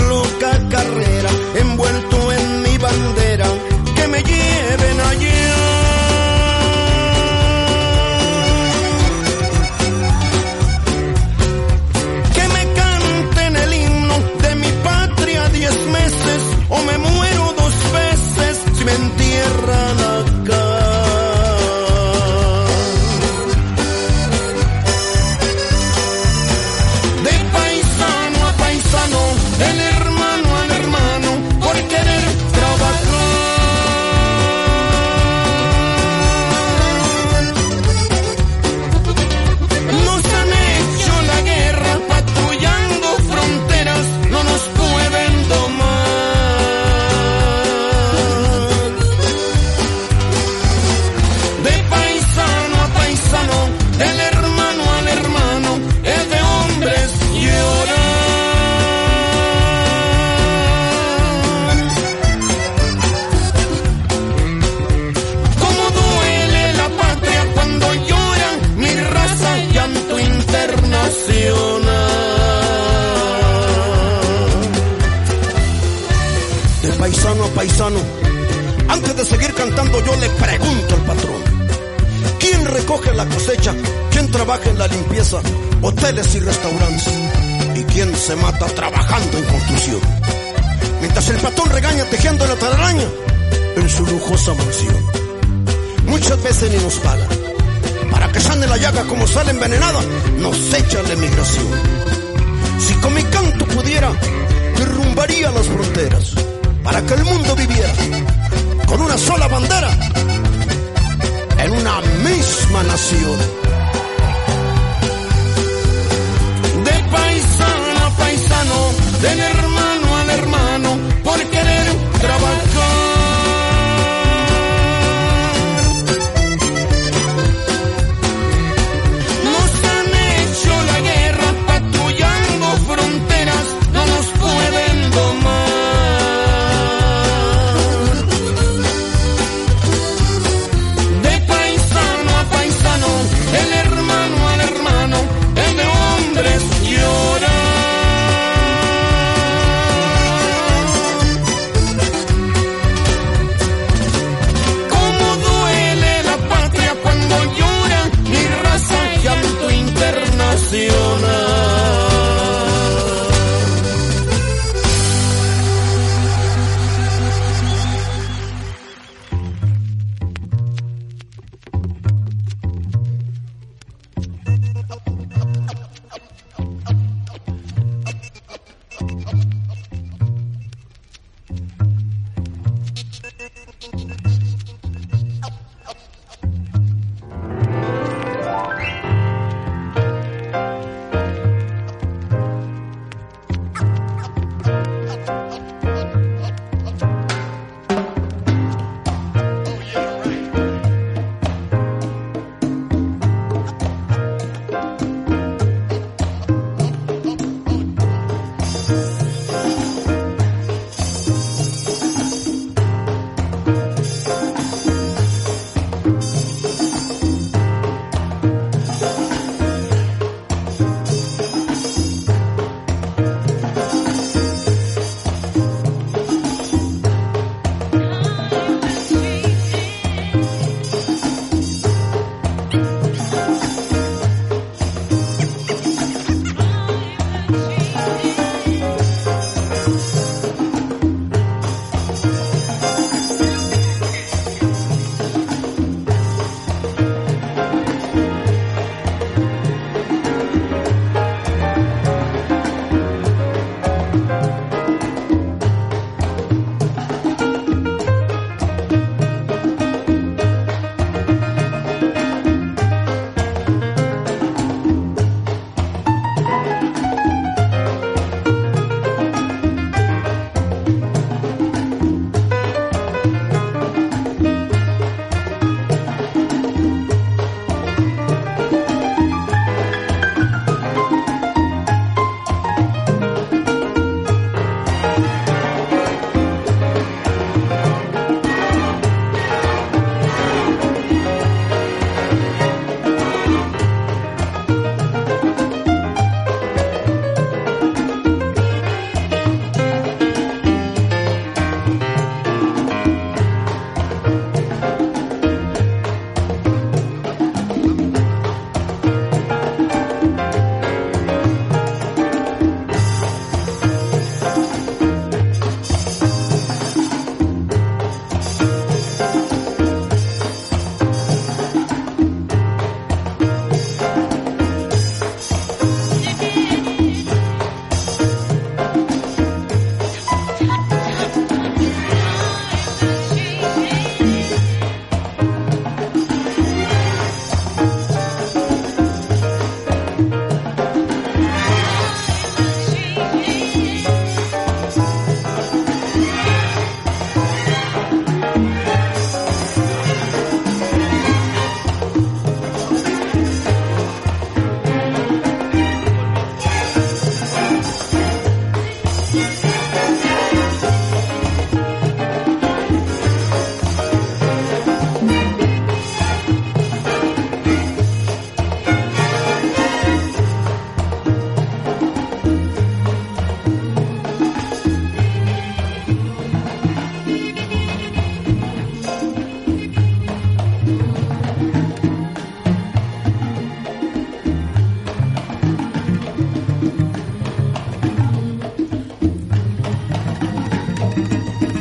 Música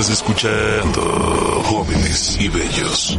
Estás escuchando Jóvenes y Bellos.